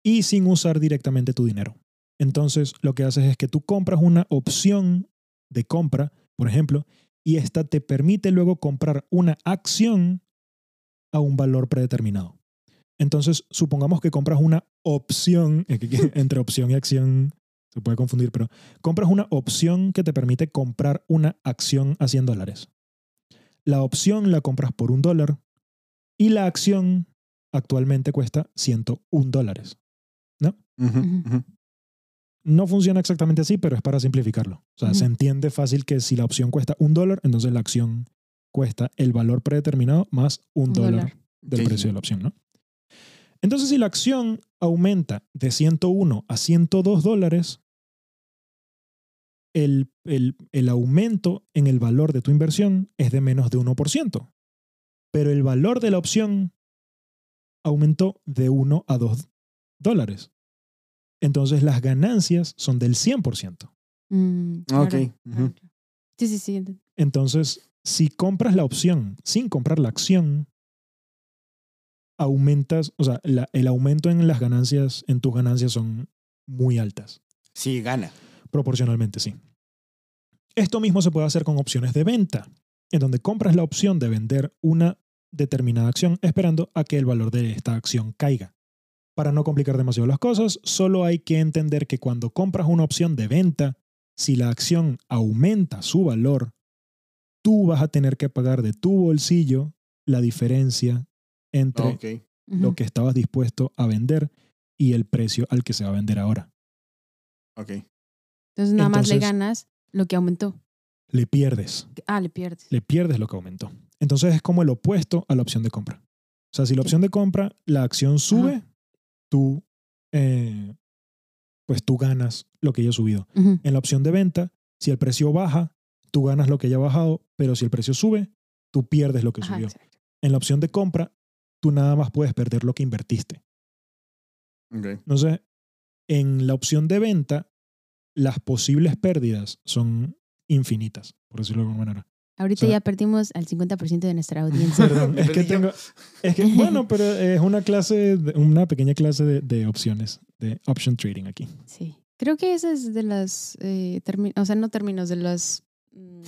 y sin usar directamente tu dinero. Entonces, lo que haces es que tú compras una opción de compra, por ejemplo, y esta te permite luego comprar una acción a un valor predeterminado. Entonces, supongamos que compras una opción, entre opción y acción se puede confundir, pero compras una opción que te permite comprar una acción a 100 dólares. La opción la compras por un dólar y la acción actualmente cuesta 101 dólares. ¿No? No funciona exactamente así, pero es para simplificarlo. O sea, se entiende fácil que si la opción cuesta un dólar, entonces la acción cuesta el valor predeterminado más un, dólar, del precio de la opción, ¿no? Entonces, si la acción aumenta de 101 a 102 dólares, el, el, aumento en el valor de tu inversión es de menos de 1%. Pero el valor de la opción aumentó de 1 a 2 dólares. Entonces las ganancias son del 100%. Mm, Ok. Sí, sí, sí. Entonces, si compras la opción sin comprar la acción, aumentas, o sea, la- el aumento en las ganancias, en tus ganancias son muy altas. Sí, gana. Proporcionalmente, sí. Esto mismo se puede hacer con opciones de venta, en donde compras la opción de vender una determinada acción esperando a que el valor de esta acción caiga. Para no complicar demasiado las cosas, solo hay que entender que cuando compras una opción de venta, si la acción aumenta su valor, tú vas a tener que pagar de tu bolsillo la diferencia entre Ok. lo que estabas dispuesto a vender y el precio al que se va a vender ahora. Ok. Entonces nada más le ganas lo que aumentó. Le pierdes. Ah, le pierdes. le pierdes lo que aumentó. Entonces es como el opuesto a la opción de compra. O sea, si la opción de compra, la acción sube, tú, eh, pues tú ganas lo que haya subido. Ujú. En la opción de venta, si el precio baja, tú ganas lo que haya bajado, pero si el precio sube, tú pierdes lo que Ajá, subió. exacto. En la opción de compra, tú nada más puedes perder lo que invertiste. Entonces, en la opción de venta, las posibles pérdidas son infinitas, por decirlo de alguna manera. Ahorita O sea- ya perdimos al 50% de nuestra audiencia. Perdón, es que tengo. Es que, bueno, pero es una clase, una pequeña clase de, de opciones, de option trading aquí. Sí. Creo que esa es de las, eh, o sea, no términos, de las, mm,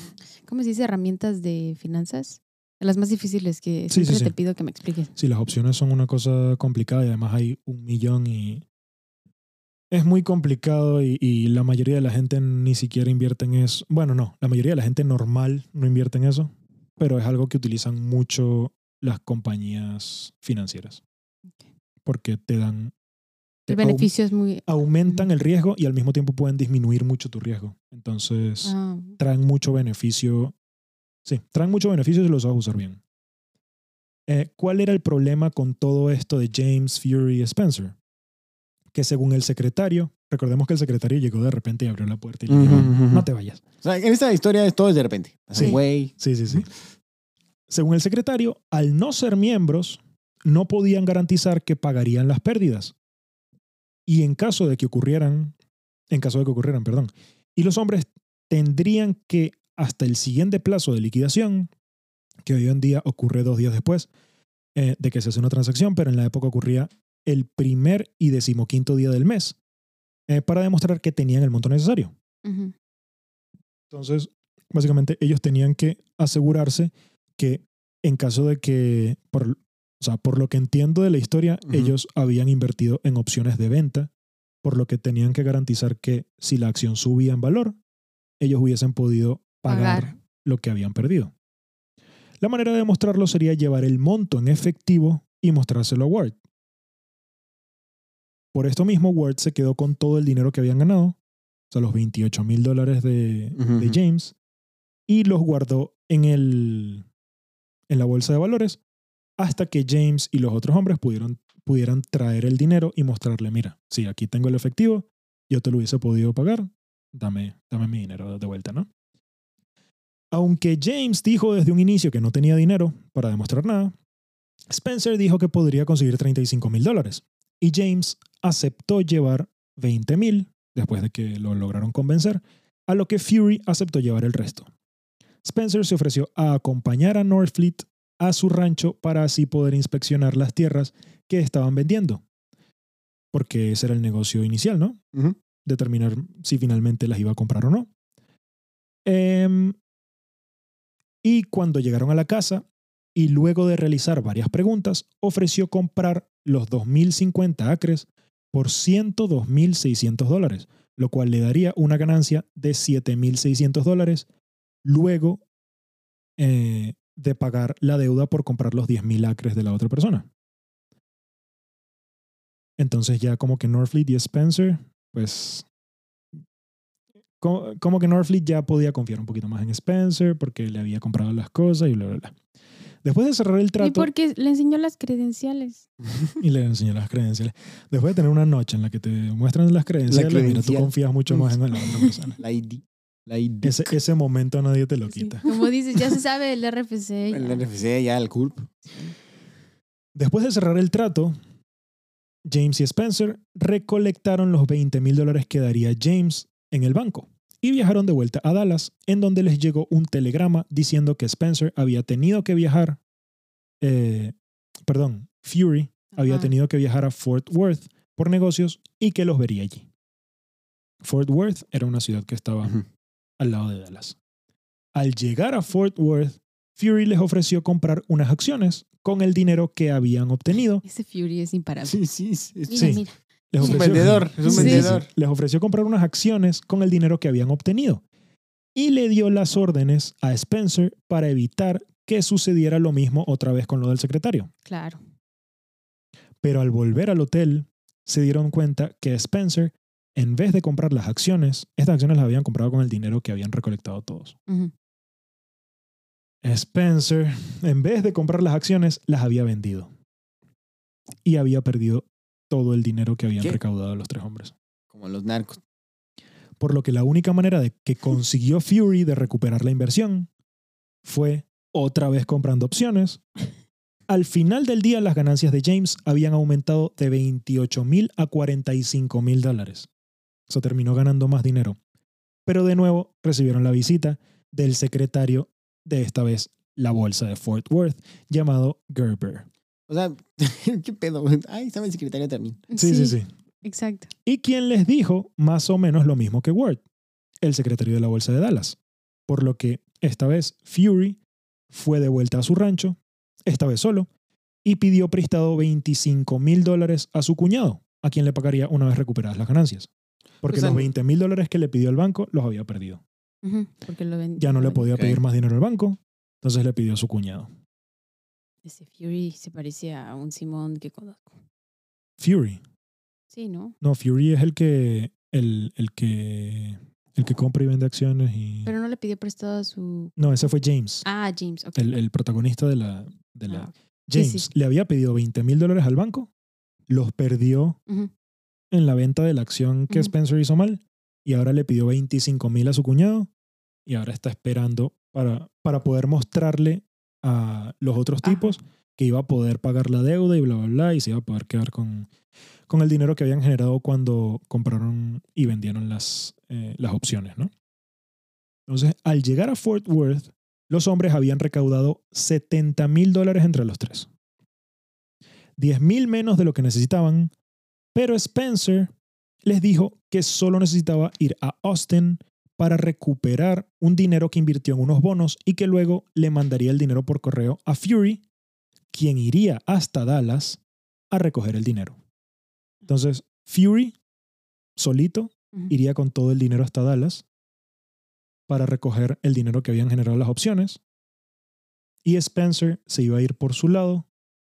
¿cómo se dice? Herramientas de finanzas. De las más difíciles que Sí, sí, siempre sí. te pido que me expliques. Sí, las opciones son una cosa complicada y además hay un millón y. Es muy complicado y, y la mayoría de la gente ni siquiera invierte en eso. Bueno, no, la mayoría de la gente normal no invierte en eso, pero es algo que utilizan mucho las compañías financieras. Porque te dan. te El beneficio es muy... aumentan el riesgo y al mismo tiempo pueden disminuir mucho tu riesgo. Entonces, Ah, traen mucho beneficio. Sí, traen mucho beneficio si los sabes usar bien. Eh, ¿Cuál era el problema con todo esto de James, Fury Spencer? Que según el secretario, recordemos que el secretario llegó de repente y abrió la puerta y le dijo, no te vayas. O sea, en esta historia es todo es de repente. Así, Sí. Sí, sí, sí. Según el secretario, al no ser miembros, no podían garantizar que pagarían las pérdidas. Y en caso de que ocurrieran, en caso de que ocurrieran, perdón, y los hombres tendrían que hasta el siguiente plazo de liquidación, que hoy en día ocurre dos días después eh, de que se hace una transacción, pero en la época ocurría el primer y decimoquinto día del mes, eh, para demostrar que tenían el monto necesario. Entonces, básicamente ellos tenían que asegurarse que en caso de que, por, o sea, por lo que entiendo de la historia, ellos habían invertido en opciones de venta, por lo que tenían que garantizar que si la acción subía en valor, ellos hubiesen podido pagar, Pagar. lo que habían perdido. La manera de demostrarlo sería llevar el monto en efectivo y mostrárselo a Ward. Por esto mismo, Ward se quedó con todo el dinero que habían ganado, o sea, los 28 mil dólares de. James, y los guardó en, el, en la bolsa de valores hasta que James y los otros hombres pudieron, pudieran traer el dinero y mostrarle, mira, sí, aquí tengo el efectivo, yo te lo hubiese podido pagar, dame, dame mi dinero de vuelta, ¿no? Aunque James dijo desde un inicio que no tenía dinero para demostrar nada, Spencer dijo que podría conseguir 35 mil dólares. y James aceptó llevar 20 mil, después de que lo lograron convencer, a lo que Fury aceptó llevar el resto. Spencer se ofreció a acompañar a Northfleet a su rancho para así poder inspeccionar las tierras que estaban vendiendo. Porque ese era el negocio inicial, ¿no? Determinar si finalmente las iba a comprar o no. Em, y cuando llegaron a la casa, y luego de realizar varias preguntas, ofreció comprar los 2.050 acres por 102.600 dólares, lo cual le daría una ganancia de 7.600 dólares luego eh, de pagar la deuda por comprar los 10.000 acres de la otra persona. Entonces ya como que Northfleet y Spencer, pues... Como, como que Northfleet ya podía confiar un poquito más en Spencer porque le había comprado las cosas y bla, bla, bla. Después de cerrar el Y trato porque le enseñó las credenciales. y le enseñó las credenciales, después de tener una noche en la que te muestran las credenciales, mira, tú confías mucho más en la otra persona. La ID. La ID. Ese, ese momento nadie te lo Sí. quita. Como dices, ya se sabe el RFC. El. NFC ya, el CURP. Después de cerrar el trato, James y Spencer recolectaron los 20 mil dólares que daría James en el banco y viajaron de vuelta a Dallas, en donde les llegó un telegrama diciendo que Spencer había tenido que viajar, eh, perdón, Fury había tenido que viajar a Fort Worth por negocios y que los vería allí. Fort Worth era una ciudad que estaba al lado de Dallas. Al llegar a Fort Worth, Fury les ofreció comprar unas acciones con el dinero que habían obtenido. Ese Fury es imparable. Sí, sí. Mira, sí. mira. Les es un ofreció- vendedor. Es un Sí. vendedor. Les ofreció comprar unas acciones con el dinero que habían obtenido. Y le dio las órdenes a Spencer para evitar que sucediera lo mismo otra vez con lo del secretario. Claro. Pero al volver al hotel, se dieron cuenta que Spencer, en vez de comprar las acciones, estas acciones las habían comprado con el dinero que habían recolectado todos. Spencer, en vez de comprar las acciones, las había vendido. Y había perdido todo el dinero que habían ¿Qué? recaudado los tres hombres. Como los narcos. Por lo que la única manera de que consiguió Fury de recuperar la inversión fue otra vez comprando opciones. Al final del día, las ganancias de James habían aumentado de 28 mil a 45 mil dólares. O sea, terminó ganando más dinero. Pero de nuevo recibieron la visita del secretario de esta vez la bolsa de Fort Worth, llamado Gerber. O sea, ¿qué pedo? Ay, estaba el secretario también. Sí, sí, sí. Exacto. Y quien les dijo más o menos lo mismo que Ward, el secretario de la Bolsa de Dallas. Por lo que esta vez Fury fue de vuelta a su rancho, esta vez solo, y pidió prestado 25 mil dólares a su cuñado, a quien le pagaría una vez recuperadas las ganancias. Porque O sea, los 20 mil dólares que le pidió el banco los había perdido. Porque lo Ya no le podía pedir más dinero al banco, entonces le pidió a su cuñado. Ese Fury se parecía a un Simón que conozco. Fury. Sí, ¿no? No, Fury es el que, el, el que, el que compra y vende acciones y... Pero no le pidió prestado a su. No, ese fue James. Ah, James. ok. el, el protagonista de la... De la Ah, James sí. le había pedido 20 mil dólares al banco, los perdió en la venta de la acción que. Spencer hizo mal y ahora le pidió 25 mil a su cuñado y ahora está esperando para, para poder mostrarle a los otros Ajá. tipos que iba a poder pagar la deuda y bla, bla, bla, y se iba a poder quedar con, con el dinero que habían generado cuando compraron y vendieron las, eh, las opciones, ¿no? Entonces, al llegar a Fort Worth, los hombres habían recaudado 70 mil dólares entre los tres. 10 mil menos de lo que necesitaban, pero Spencer les dijo que solo necesitaba ir a Austin para recuperar un dinero que invirtió en unos bonos y que luego le mandaría el dinero por correo a Fury, quien iría hasta Dallas a recoger el dinero. Entonces, Fury, solito, iría con todo el dinero hasta Dallas para recoger el dinero que habían generado las opciones. Y Spencer se iba a ir por su lado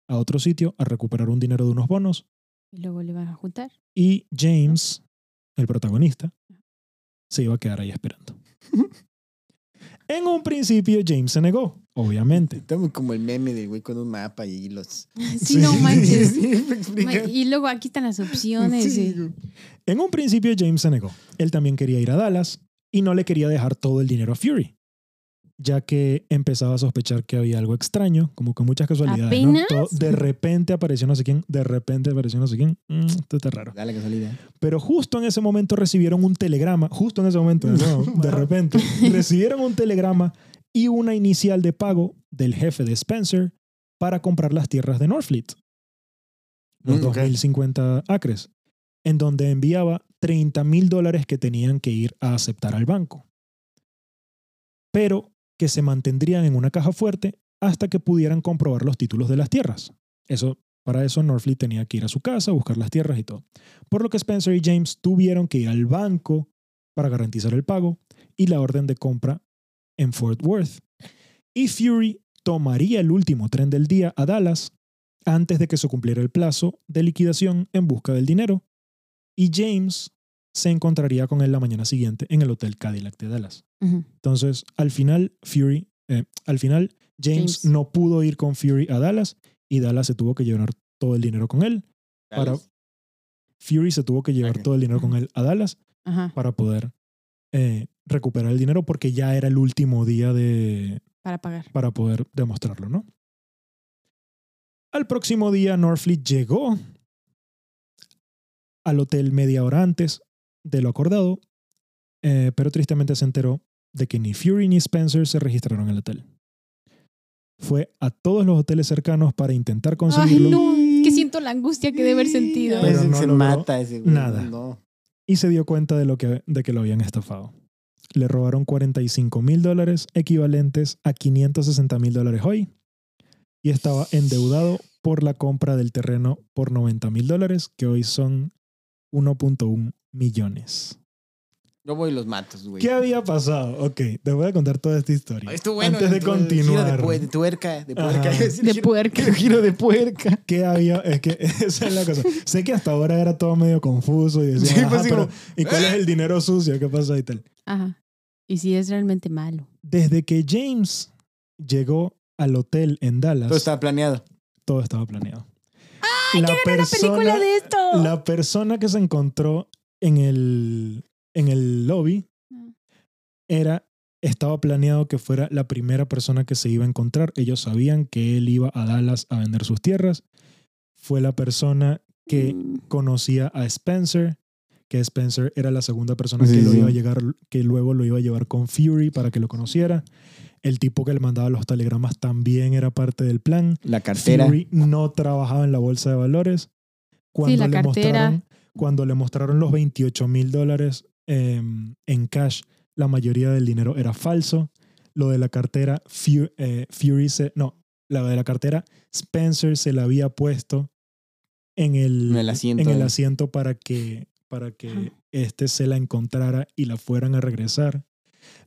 a otro sitio a recuperar un dinero de unos bonos. Y luego le van a juntar. Y James, el protagonista, se iba a quedar ahí esperando. en un principio James se negó, obviamente. Estamos como el meme del güey con un mapa y los. Sí, no manches. Y luego aquí están las opciones. Sí. En un principio James se negó. Él también quería ir a Dallas y no le quería dejar todo el dinero a Fury. Ya que empezaba a sospechar que había algo extraño, como que muchas casualidades. ¿no? De repente apareció no sé quién, de repente apareció no sé quién. Mm, esto está raro. Dale casualidad. Pero justo en ese momento recibieron un telegrama, justo en ese momento, de, repente, recibieron un telegrama y una inicial de pago del jefe de Spencer para comprar las tierras de Northfleet, los Mm, ok. 2.050 acres, en donde enviaba 30 mil dólares que tenían que ir a aceptar al banco, pero que se mantendrían en una caja fuerte hasta que pudieran comprobar los títulos de las tierras. Eso, para eso Northfleet tenía que ir a su casa, buscar las tierras y todo. Por lo que Spencer y James tuvieron que ir al banco para garantizar el pago y la orden de compra en Fort Worth. Y Fury tomaría el último tren del día a Dallas antes de que se cumpliera el plazo de liquidación en busca del dinero. Y James se encontraría con él la mañana siguiente en el Hotel Cadillac de Dallas. Entonces, al final, Fury, eh, al final, James, James. no pudo ir con Fury a Dallas y Dallas se tuvo que llevar todo el dinero con él. Para, Fury se tuvo que llevar todo el dinero con él a Dallas para poder eh, recuperar el dinero porque ya era el último día de, para pagar. para poder demostrarlo, ¿no? Al próximo día, Northfleet llegó al hotel media hora antes de lo acordado, eh, pero tristemente se enteró de que ni Fury ni Spencer se registraron en el hotel. Fue a todos los hoteles cercanos para intentar Ay, conseguirlo no, es que siento la angustia que debe haber sentido. Pero no se logró mata ese güey. nada. No. y se dio cuenta de, lo que, de que lo habían estafado. Le robaron 45 mil dólares equivalentes a 560 mil dólares hoy y estaba endeudado por la compra del terreno por 90 mil dólares, que hoy son 1.1 millones. Yo voy y los matos, güey. ¿Qué había pasado? Ok, te voy a contar toda esta historia. Estuvo bueno. Antes de el- el giro continuar. De, tuerca. De Ajá. puerca. De puerca. El giro de puerca. ¿Qué había? Es que esa es la cosa. Sé que hasta ahora era todo medio confuso y decía, Sí, "Ajá, pues, pero, ¿y cuál es el dinero sucio? ¿Qué pasa y tal? Ajá. Y si es realmente malo. Desde que James llegó al hotel en Dallas, Todo estaba planeado. todo estaba planeado. ¡Ay, la quiero ver una película de esto! La persona que se encontró en el, en el lobby Mm. era, estaba planeado que fuera la primera persona que se iba a encontrar. Ellos sabían que él iba a Dallas a vender sus tierras. Fue la persona que Mm. conocía a Spencer, que Spencer era la segunda persona Sí, que lo sí. iba a llegar, que luego lo iba a llevar con Fury para que lo conociera. El tipo que le mandaba los telegramas también era parte del plan. La cartera. Fury no trabajaba en la bolsa de valores. Cuando la le cartera. mostraron, cuando le mostraron los 28 mil dólares em, en cash, la mayoría del dinero era falso. Lo de la cartera, Fu- eh, Fury se, no, la de la cartera, Spencer se la había puesto en el, En el asiento en el ahí. asiento para que, para que este se la encontrara y la fueran a regresar.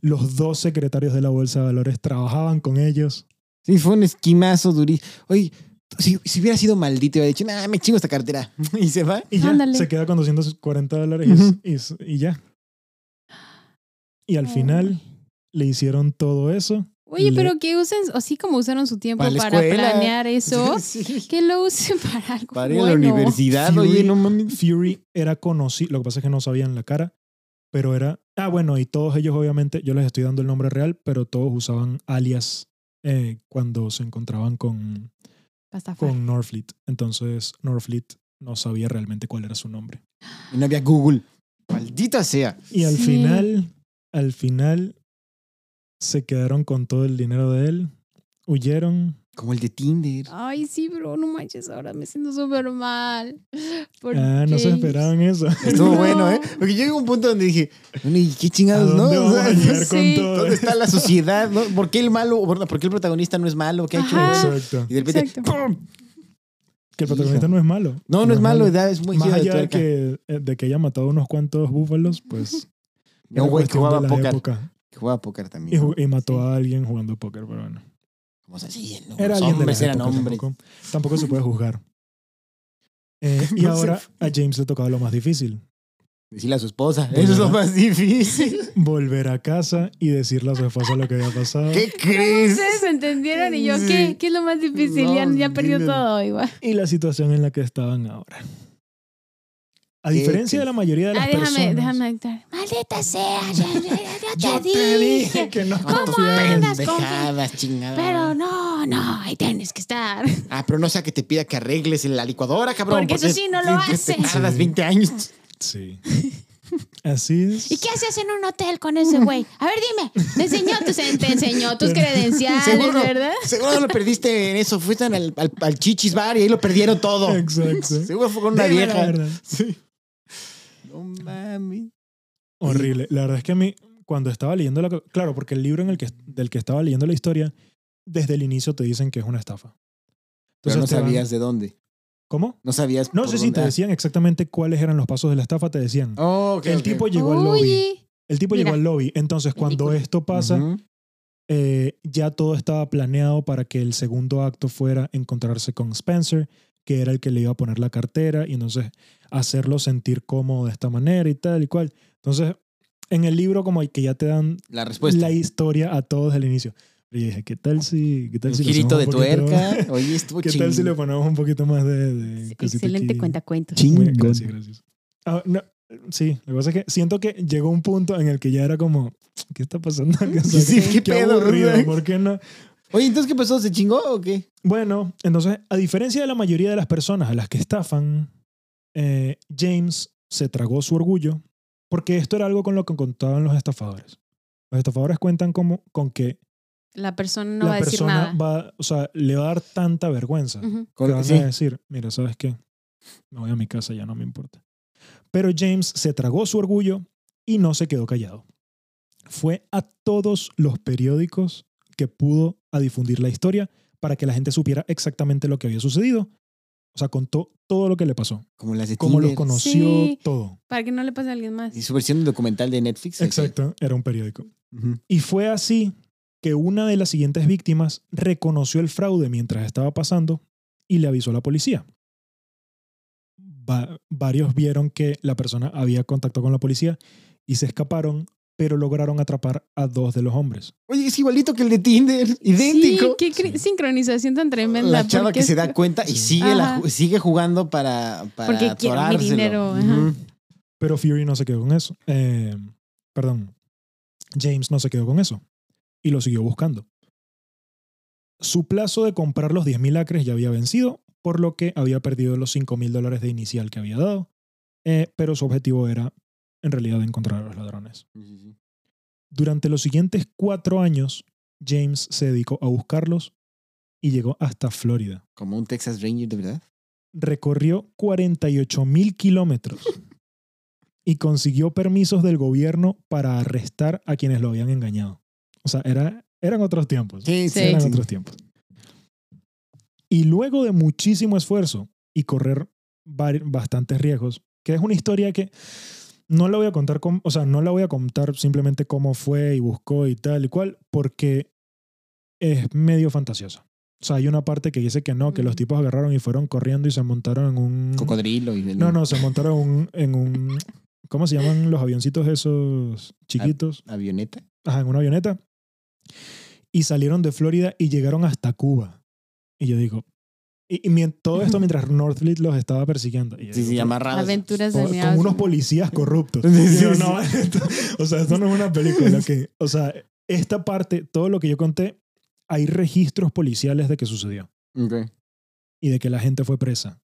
Los dos secretarios de la bolsa de valores trabajaban con ellos. Sí, fue un esquimazo durísimo. Oye, si, si hubiera sido maldito, hubiera dicho, nah, me chingo esta cartera. y se va. Y ya, Ándale. se queda con 240 dólares y- y, y ya. Y al final le hicieron todo eso. Oye, le- pero que usen, así como usaron su tiempo Para planear eso, Sí. que lo usen para algo Para ir a la bueno. universidad, Fury- oye, no mames. Fury era conocido, lo que pasa es que no sabían la cara, pero era... Ah, bueno, y todos ellos obviamente, yo les estoy dando el nombre real, pero todos usaban alias eh, cuando se encontraban con, Con Northfleet. Entonces Northfleet no sabía realmente cuál era su nombre. Y no había Google. Maldita sea. Y al Sí. final, al final, se quedaron con todo el dinero de él, huyeron. Como el de Tinder. Ay, sí, pero no manches, ahora me siento súper mal. por Ah, no se James. esperaban eso. Estuvo No. bueno, ¿eh? Porque yo llegué a un punto donde dije, bueno, ¿y qué ¿A chingados, no? O sea, sí. todo? ¿Dónde está la sociedad? ¿no? ¿Por qué el malo, por qué el protagonista no es malo? ¿Qué ha hecho? Ajá. Exacto. Y de repente, Exacto. ¡pum! Que el protagonista no es malo. No, no, es malo, da- es muy Más allá de que, eh, de que haya matado unos cuantos búfalos, pues. Era un güey que jugaba la póker. época. Que jugaba póker Y, también. ju- y mató Sí. a alguien jugando póker, pero bueno. Como se así, ¿no? Era Los alguien de hombres la eran hombres. Tampoco, tampoco se puede juzgar. Eh, y No ahora a James le tocaba lo más difícil. Decirle a su esposa. Pues, Eso es lo más difícil. Volver a casa y decirle a su esposa lo que había pasado. ¿Qué crees? Ustedes entendieron y yo, Sí. ¿qué? ¿Qué es lo más difícil? ya, No, ya perdió dile. todo igual. y la situación en la que estaban ahora. A diferencia de la mayoría de las Ah, déjame, personas. déjame entrar. Maldita sea, ya, ya, ya Yo te, te dije. que no ¿Cómo andas con Pendejadas, chingada. Pero no, no, ahí tienes que estar. Ah, pero no sea que te pida que arregles en la licuadora, cabrón. Porque eso sí no lo te- te hace. tardas Sí. 20 años. Sí. Así es. ¿Y qué hacías en un hotel con ese güey? A ver, dime. Te enseñó tus, te enseñó tus credenciales, Seguro, ¿verdad? seguro lo perdiste en eso. Fuiste al, al, al chichis bar y ahí lo perdieron todo. Exacto. Seguro fue con una Dime la vieja. verdad. Sí. No mami. Horrible. La verdad es que a mí, cuando estaba leyendo la... Claro, porque el libro en el que, del que estaba leyendo la historia, desde el inicio te dicen que es una estafa. Pero no van- sabías de dónde. ¿Cómo? No sabías. No sé si dónde- te decían exactamente cuáles eran los pasos de la estafa, te decían. Oh, ok, el tipo llegó al lobby. El tipo Mira. llegó al lobby. Entonces, cuando esto pasa, eh, ya todo estaba planeado para que el segundo acto fuera encontrarse con Spencer, que era el que le iba a poner la cartera, y entonces hacerlo sentir cómodo de esta manera y tal y cual. Entonces, en el libro como que ya te dan La respuesta. la historia a todos desde el inicio. Y dije, ¿qué tal si, qué tal Un si le girito de hacemos un poquito- tuerca. Oye, estuvo ¿Qué tal si le ponemos un poquito más de... de excelente aquí? cuentacuentos. Chingón. gracias, gracias. Ah, no, sí, lo que pasa es que siento que llegó un punto en el que ya era como, ¿qué está pasando? Sea, Sí, ¿qué pedo? aburrido, ¿por qué no? Oye, entonces, ¿qué pasó? ¿Se chingó o qué? Bueno, entonces, a diferencia de la mayoría de las personas a las que estafan, eh, James se tragó su orgullo porque esto era algo con lo que contaban los estafadores. Los estafadores cuentan como, con que La persona no la va a decir persona nada. va, o sea, le va a dar tanta vergüenza Ujú. que Con- van sí. a decir, mira, ¿sabes qué? Me voy a mi casa, ya no me importa. Pero James se tragó su orgullo y no se quedó callado. Fue a todos los periódicos que pudo a difundir la historia para que la gente supiera exactamente lo que había sucedido. O sea, contó todo lo que le pasó. Como las de Cómo los conoció, Sí. todo. Para que no le pase a alguien más. Y su versión documental de Netflix. Exacto, era un periódico. Y fue así que una de las siguientes víctimas reconoció el fraude mientras estaba pasando y le avisó a la policía. Va- varios vieron que la persona había contacto con la policía y se escaparon, pero lograron atrapar a dos de los hombres. Oye, es igualito que el de Tinder. Idéntico. Sí, qué sincronización tan tremenda. La chava porque que se da cuenta y sigue, la jugando para, para Porque quiero mi atorárselo. dinero, ajá. Pero Fury no se quedó con eso. Eh, perdón, James no se quedó con eso y lo siguió buscando. Su plazo de comprar los 10.000 acres ya había vencido, por lo que había perdido los 5.000 dólares de inicial que había dado, Eh, pero su objetivo era en realidad encontrar a los ladrones. Sí, sí, sí. Durante los siguientes cuatro años, James se dedicó a buscarlos y llegó hasta Florida. Como un Texas Ranger, de verdad. recorrió 48 mil kilómetros y consiguió permisos del gobierno para arrestar a quienes lo habían engañado. O sea, era, eran otros tiempos. Sí, sí. Eran sí. otros tiempos. Y luego de muchísimo esfuerzo y correr bastantes riesgos, que es una historia que no la voy a contar, com- o sea, no la voy a contar simplemente cómo fue y buscó y tal y cual, porque es medio fantasiosa. O sea, hay una parte que dice que no, que los tipos agarraron y fueron corriendo y se montaron en un... Cocodrilo. Y No, no, se montaron un, en un... ¿Cómo se llaman los avioncitos esos chiquitos? Avioneta. Ajá, en una avioneta. Y salieron de Florida y llegaron hasta Cuba. Y yo digo... Y, y todo esto mientras Northfleet los estaba persiguiendo. Y Sí, digo, sí, amarrados. Aventuras con, de con unos policías corruptos. Sí, yo, sí, no, esto- o sea, esto no es una película. Que, o sea, esta parte, todo lo que yo conté, hay registros policiales de que sucedió Ok. y de que la gente fue presa.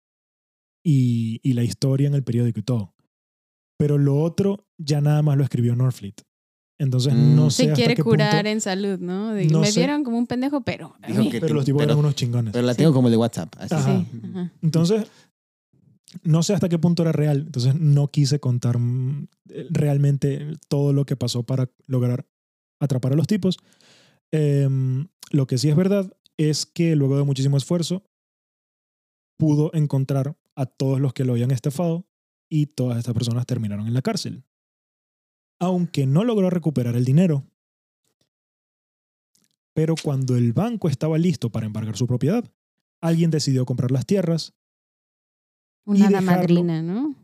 Y, y la historia en el periódico y todo. Pero lo otro ya nada más lo escribió Northfleet. Entonces Mm. no sé Se hasta quiere qué curar punto- en salud, ¿no? De- No me sé. vieron como un pendejo, pero. Dijo que- Pero los tipos pero- eran unos chingones. Pero la Sí. tengo como el de WhatsApp. Así. Ajá. sí, ajá. Entonces, no sé hasta qué punto era real. Entonces, no quise contar mm, realmente todo lo que pasó para lograr atrapar a los tipos. Em, lo que sí es verdad es que luego de muchísimo esfuerzo, pudo encontrar a todos los que lo habían estafado y todas estas personas terminaron en la cárcel. Aunque no logró recuperar el dinero. Pero cuando el banco estaba listo para embargar su propiedad, alguien decidió comprar las tierras Una hada dejarlo- madrina, ¿no?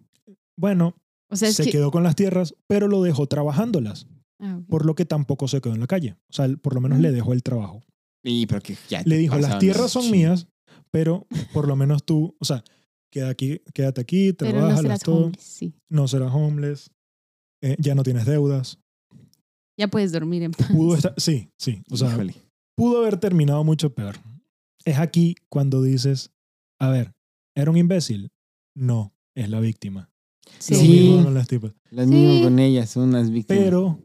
Bueno, O sea, es se que. quedó con las tierras, pero lo dejó trabajándolas, Ah, por lo que tampoco se quedó en la calle. O sea, por lo menos Mm. le dejó el trabajo. Y pero que ya Le dijo, las tierras son chingos". mías, pero por lo menos tú, o sea, queda aquí, quédate aquí, no trabajas, serás todo, homeless, sí. no serás homeless, eh, ya no tienes deudas. Ya puedes dormir en paz. Pudo estar, sí, sí, o sea, Híjole. pudo haber terminado mucho peor. Es aquí cuando dices, a ver, ¿era un imbécil? No, es la víctima. Lo Sí. mismo con las tipas. Las Sí. con ellas, son unas víctimas. Pero,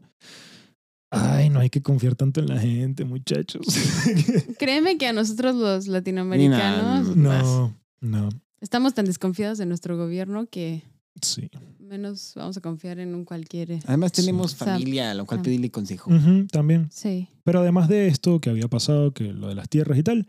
ay, no hay que confiar tanto en la gente, muchachos. Créeme que a nosotros los latinoamericanos no, no, estamos tan desconfiados de nuestro gobierno que sí. menos vamos a confiar en un cualquier. Además Sí. tenemos sea, familia a lo cual ah. pedirle consejo. Ujú, también. Sí. Pero además de esto que había pasado, que lo de las tierras y tal,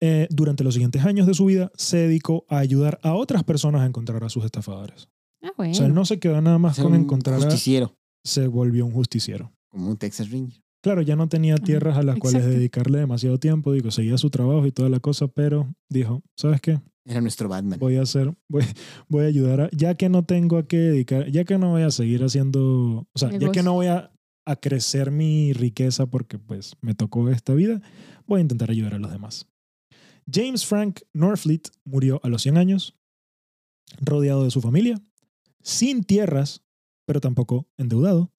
eh, durante los siguientes años de su vida se dedicó a ayudar a otras personas a encontrar a sus estafadores. Ah, bueno. O sea, él no se quedó nada más con encontrar a... justiciero, Se volvió un justiciero. como un Texas Ranger. Claro, ya no tenía Ajá, tierras a las cuales exacto. dedicarle demasiado tiempo, digo, seguía su trabajo y toda la cosa, pero dijo, ¿sabes qué? Era nuestro Batman. Voy a hacer, voy, voy a ayudar a, ya que no tengo a qué dedicar, ya que no voy a seguir haciendo, o sea, ya que no voy a, a crecer mi riqueza porque pues me tocó esta vida, voy a intentar ayudar a los demás. James Frank Norfleet murió a los 100 años, rodeado de su familia, sin tierras, pero tampoco endeudado,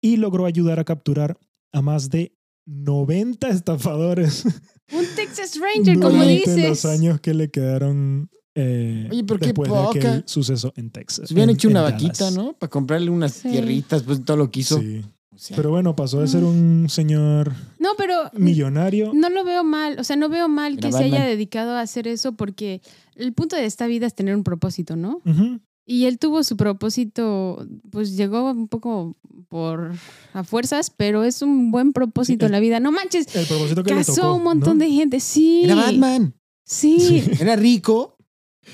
y logró ayudar a capturar a más de 90 estafadores Un Texas Ranger, como durante dices. los años que le quedaron eh, Oye, pero qué después de poca. aquel suceso en Texas. Se hubieran hecho una vaquita, Dallas. ¿no? Para comprarle unas Sí. tierritas, pues todo lo que hizo. Sí. O sea, Pero bueno, pasó de ser Mm. un señor No, pero millonario. no lo veo mal. O sea, no veo mal que se haya dedicado a hacer eso porque el punto de esta vida es tener un propósito, ¿no? Ujú. Y él tuvo su propósito, pues llegó un poco por a fuerzas, pero es un buen propósito Sí, en la vida. No manches, El propósito que le casó tocó. un montón ¿no? de gente. Sí. Era Batman. Sí. Sí. Era rico.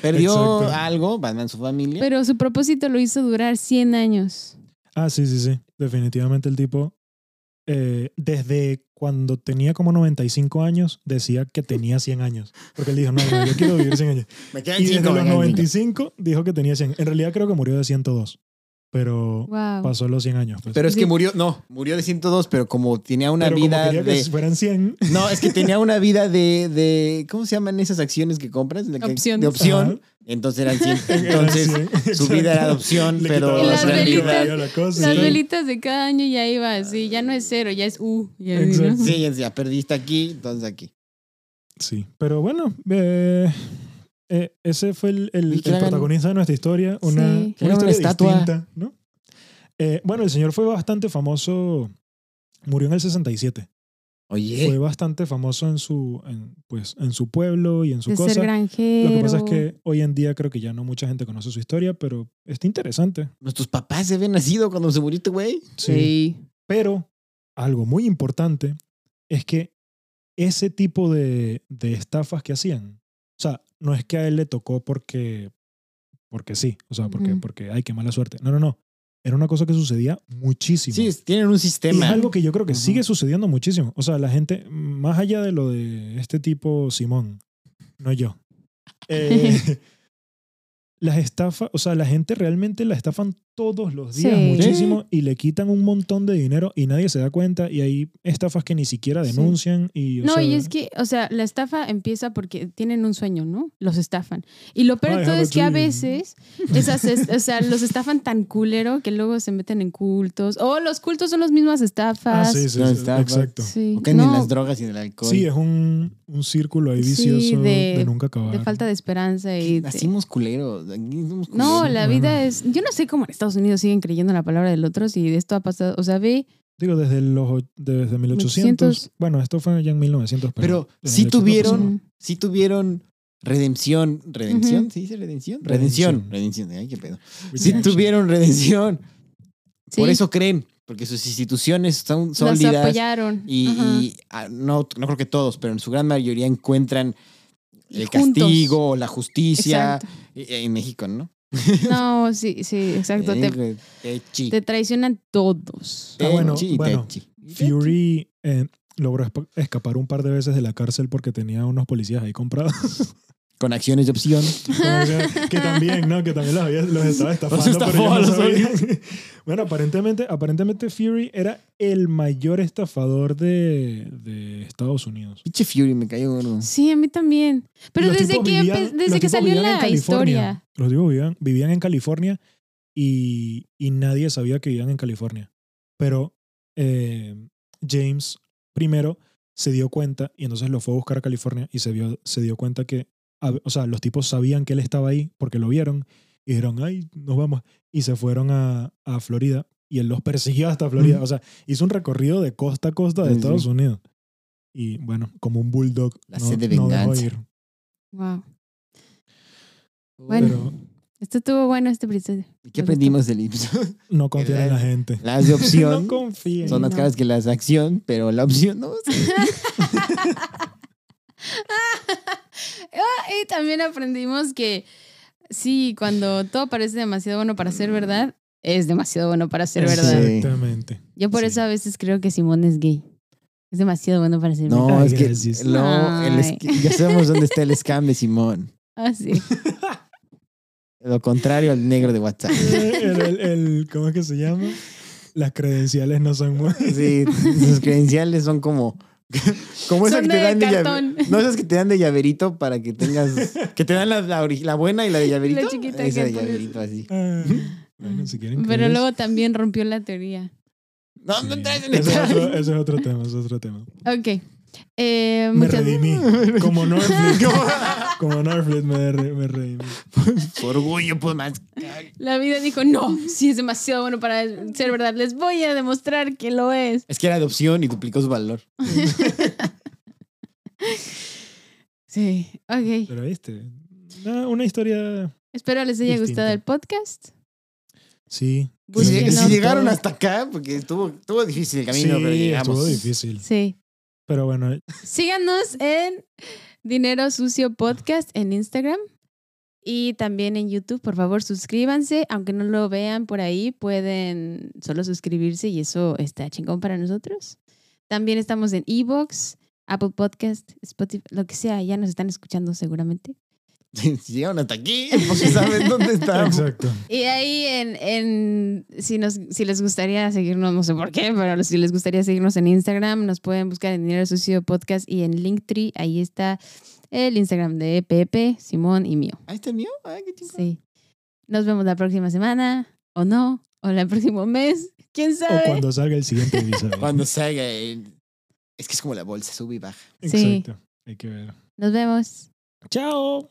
Perdió Exacto. algo, Batman, su familia. Pero su propósito lo hizo durar 100 años. Ah, sí, sí, sí. Definitivamente el tipo, eh, desde cuando tenía como 95 años, decía que tenía 100 años. Porque él dijo, no, no, yo quiero vivir 100 años. me quedan Y desde cinco, los quedan cinco. 95 dijo que tenía 100. En realidad creo que murió de 102. Pero Wow. pasó los 100 años. pues. Pero es que murió, no, murió de 102, pero como tenía una Pero como vida quería de... que fueran 100. No, es que tenía una vida de, de... ¿Cómo se llaman esas acciones que compras? De, Opciones. de opción. Ajá. Entonces eran 100. Entonces, Eran 100. su vida era de opción, Le pero Y las velitas- realidad... la cosa, Las sí. velitas de cada año ya iba así, ya no es cero, ya es U. ya así, ¿no? Exacto. Sí, ya, ya perdiste aquí, entonces aquí. Sí, pero bueno, eh, eh, ese fue el, el- protagonista de nuestra historia, una, Sí. Una estatua. distinta, ¿no? Eh, bueno, el señor fue bastante famoso, murió en el 67, fue Oye, bastante famoso en su, en, pues, en su pueblo y en su De ser cosa. granjero. Lo que pasa es que hoy en día creo que ya no mucha gente conoce su historia, pero está interesante. nuestros papás se habían nacido cuando se murió este güey. Sí. Pero algo muy importante es que ese tipo de, de estafas que hacían, o sea, no es que a él le tocó porque, porque sí, o sea, porque, porque, ay, qué mala suerte. No, no, no. Era una cosa que sucedía muchísimo. Sí, tienen un y sistema. es algo que yo creo que sigue sucediendo muchísimo. O sea, la gente, más allá de lo de este tipo Simón, no yo. eh, las estafas, o sea, la gente realmente la estafan todos los días Sí. muchísimo y le quitan un montón de dinero y nadie se da cuenta y hay estafas que ni siquiera Sí. denuncian y o No, sea, y es que, o sea, la estafa empieza porque tienen un sueño, ¿no? Los estafan. Y lo peor I de todo es que a veces, esas, es- o sea, los estafan tan culero que luego se meten en cultos. O los cultos son las mismas ah, estafas. sí, sí, No, sí, exacto. Sí. O caen en No, las drogas y en el alcohol. Sí, es un, un círculo ahí Sí, vicioso de, de- nunca acabar. de falta de esperanza y de- aquí No, la Bueno. vida es. Yo no sé cómo en Estados Unidos siguen creyendo en la palabra del otro si esto ha pasado. O sea, ve. Digo, desde los desde 1800. 1800. Bueno, esto fue ya en 1900. Pero, Pero sí 1800 tuvieron- pasó. Sí tuvieron redención. ¿Redención? Ujú. ¿Se dice redención? Redención. Redención. Redención. Ay, qué pedo. Sí tuvieron redención. sí, Por eso creen. Porque sus instituciones son los sólidas. apoyaron. Y, ah, no, no creo que todos, pero en su gran mayoría encuentran el Juntos. castigo, la justicia. Exacto. Eh, En México, ¿no? No, sí, sí, exacto. Te, te traicionan todos. Ah, bueno, bueno. Fury eh, logró escapar un par de veces de la cárcel porque tenía unos policías ahí comprados. con acciones de opción. que también, ¿no? Que también los, había- los estaba estafando. estafó pero los bueno, aparentemente, aparentemente Fury era el mayor estafador de, de Estados Unidos. Pinche Fury, me cayó gordo. Sí, a mí también. Pero Los desde que, vivían- desde los que salió la California. historia. Los tipos vivían, vivían en California y, y nadie sabía que vivían en California. Pero eh, James primero se dio cuenta y entonces lo fue a buscar a California y se, vio, se dio cuenta que, o sea, los tipos sabían que él estaba ahí porque lo vieron y dijeron, ay, nos vamos. Y se fueron a, a Florida y él los persiguió hasta Florida. O sea, hizo un recorrido de costa a costa de Sí, sí. Estados Unidos. Y bueno, como un bulldog. La no, sed de no dejó venganza. ir. Wow. Bueno. Pero Esto estuvo bueno este episodio. ¿Y ¿Qué aprendimos del Ips? no confíen en la gente. Las de opción no confíen. son más no. caras que las de acción, pero la opción no. Ah, y también aprendimos que sí, cuando todo parece demasiado bueno para ser verdad, es demasiado bueno para ser verdad. Exactamente. Yo por Sí. eso a veces creo que Simón es gay. Es demasiado bueno para ser No, verdad. Es que gracias. no, el ya sabemos dónde está el scam de Simón. Ah, sí. Lo contrario al negro de WhatsApp. el, el- el- ¿Cómo es que se llama? Las credenciales no son buenas. Sí, sus credenciales son como como esas Son que te dan de llave- cartón. no esas que te dan de llaverito para que tengas que te dan la, la, la buena y la de llaverito. La chiquita Esa que de pones- llaverito así. Ah, bueno, si quieren. Pero luego también rompió la teoría. No, no entres en Ese es, otro, ese es otro tema, ese es otro tema. Ok. Eh, Me muchas- redimí. Como Norflit. Como Norflit me, re- me redimí. Por orgullo, pues más. La vida dijo, no, sí es demasiado bueno para ser verdad. Les voy a demostrar que lo es. Es que era adopción y duplicó su valor. Sí, ok. Pero viste, una, una historia. Espero les haya Distinta. gustado el podcast. Sí. Si, si llegaron hasta acá, porque estuvo, estuvo difícil el camino, sí, pero llegamos. estuvo difícil. Sí. Pero bueno, Síganos en Dinero Sucio Podcast en Instagram y también en YouTube. Por favor, suscríbanse. Aunque no lo vean por ahí, pueden solo suscribirse y eso está chingón para nosotros. También estamos en Evox, Apple Podcast, Spotify, lo que sea. Ya nos están escuchando seguramente. Si llegaron hasta aquí, porque saben dónde estamos. exacto. Y ahí en, en si nos si les gustaría seguirnos, no sé por qué, pero si les gustaría seguirnos en Instagram, nos pueden buscar en Dinero Sucio Podcast y en Linktree, ahí está el Instagram de Pepe, Simón y mío. Ahí está el mío. Ay, qué chingón. Sí. Nos vemos la próxima semana, o no, o el próximo mes, quién O sabe. cuando salga el siguiente episodio. Cuando salga el- Es que es como la bolsa, sube y baja. Sí. Exacto. Hay que ver. Nos vemos. Chao.